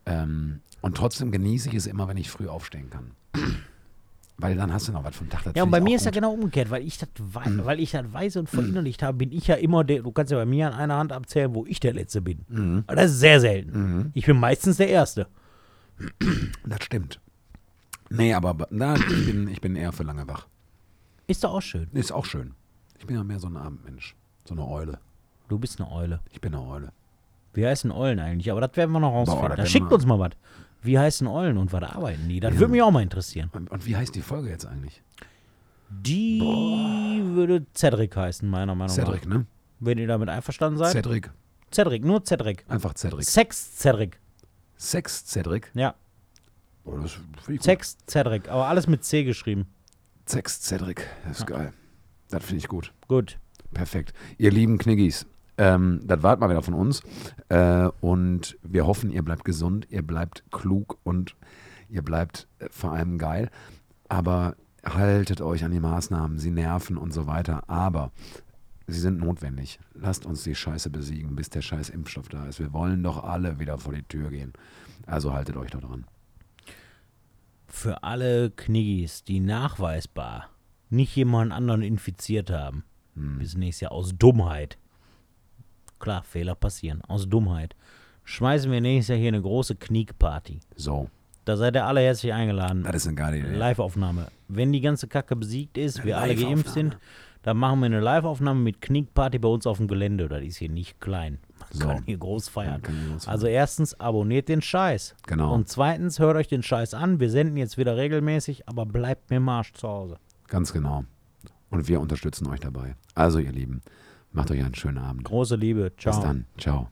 Ähm, und trotzdem genieße ich es immer, wenn ich früh aufstehen kann. Weil dann hast du noch was vom Tag. Das Ja, und bei mir ist ja genau umgekehrt, weil ich das wei Mhm. weil ich das weiß und verinnerlicht habe, bin ich ja immer der, du kannst ja bei mir an einer Hand abzählen, wo ich der Letzte bin. Mhm. Aber das ist sehr selten. Ich bin meistens der Erste. Das stimmt. Nee, aber na, ich, bin, ich bin eher für lange wach. Ist doch auch schön. Ist auch schön. Ich bin ja mehr so ein Abendmensch. So eine Eule. Du bist eine Eule. Ich bin eine Eule. Wie heißen Eulen eigentlich? Aber das werden wir noch Boah, rausfinden. das Da schickt uns mal was. Wie heißen Eulen und was arbeiten die? Das Ja. würde mich auch mal interessieren. Und, und wie heißt die Folge jetzt eigentlich? Die würde Cedric heißen, meiner Meinung Cedric, nach. ne? Wenn ihr damit einverstanden seid. Cedric. Cedric, nur Cedric. Einfach Cedric. Sex Cedric. Sex Cedric. Ja, Oh, das. Sex Cedric. Aber alles mit C geschrieben. Sex Cedric. Das ist geil. Das finde ich gut. Gut. Perfekt. Ihr lieben Kniggis, ähm, das war mal wieder von uns. Äh, und wir hoffen, ihr bleibt gesund, ihr bleibt klug und ihr bleibt äh, vor allem geil. Aber haltet euch an die Maßnahmen, sie nerven und so weiter. Aber sie sind notwendig. Lasst uns die Scheiße besiegen, bis der scheiß Impfstoff da ist. Wir wollen doch alle wieder vor die Tür gehen. Also haltet euch da dran. Für alle Kniggis, die nachweisbar nicht jemand anderen infiziert haben, Hm. bis nächstes Jahr aus Dummheit. Klar, Fehler passieren. Aus Dummheit. Schmeißen wir nächstes Jahr hier eine große Kniekparty. So, Da seid ihr alle herzlich eingeladen. das ist eine geile Idee. Live-Aufnahme. Wenn die ganze Kacke besiegt ist, wir alle geimpft sind, dann machen wir eine Live-Aufnahme mit Kniekparty bei uns auf dem Gelände. Das ist hier nicht klein. So. kann hier groß feiern. kann hier groß Also erstens, abonniert den Scheiß. Genau. Und zweitens, hört euch den Scheiß an. Wir senden jetzt wieder regelmäßig, aber bleibt mir Marsch zu Hause. Ganz genau. Und wir unterstützen euch dabei. Also, ihr Lieben, macht euch einen schönen Abend. Große Liebe. Ciao. Bis dann. Ciao.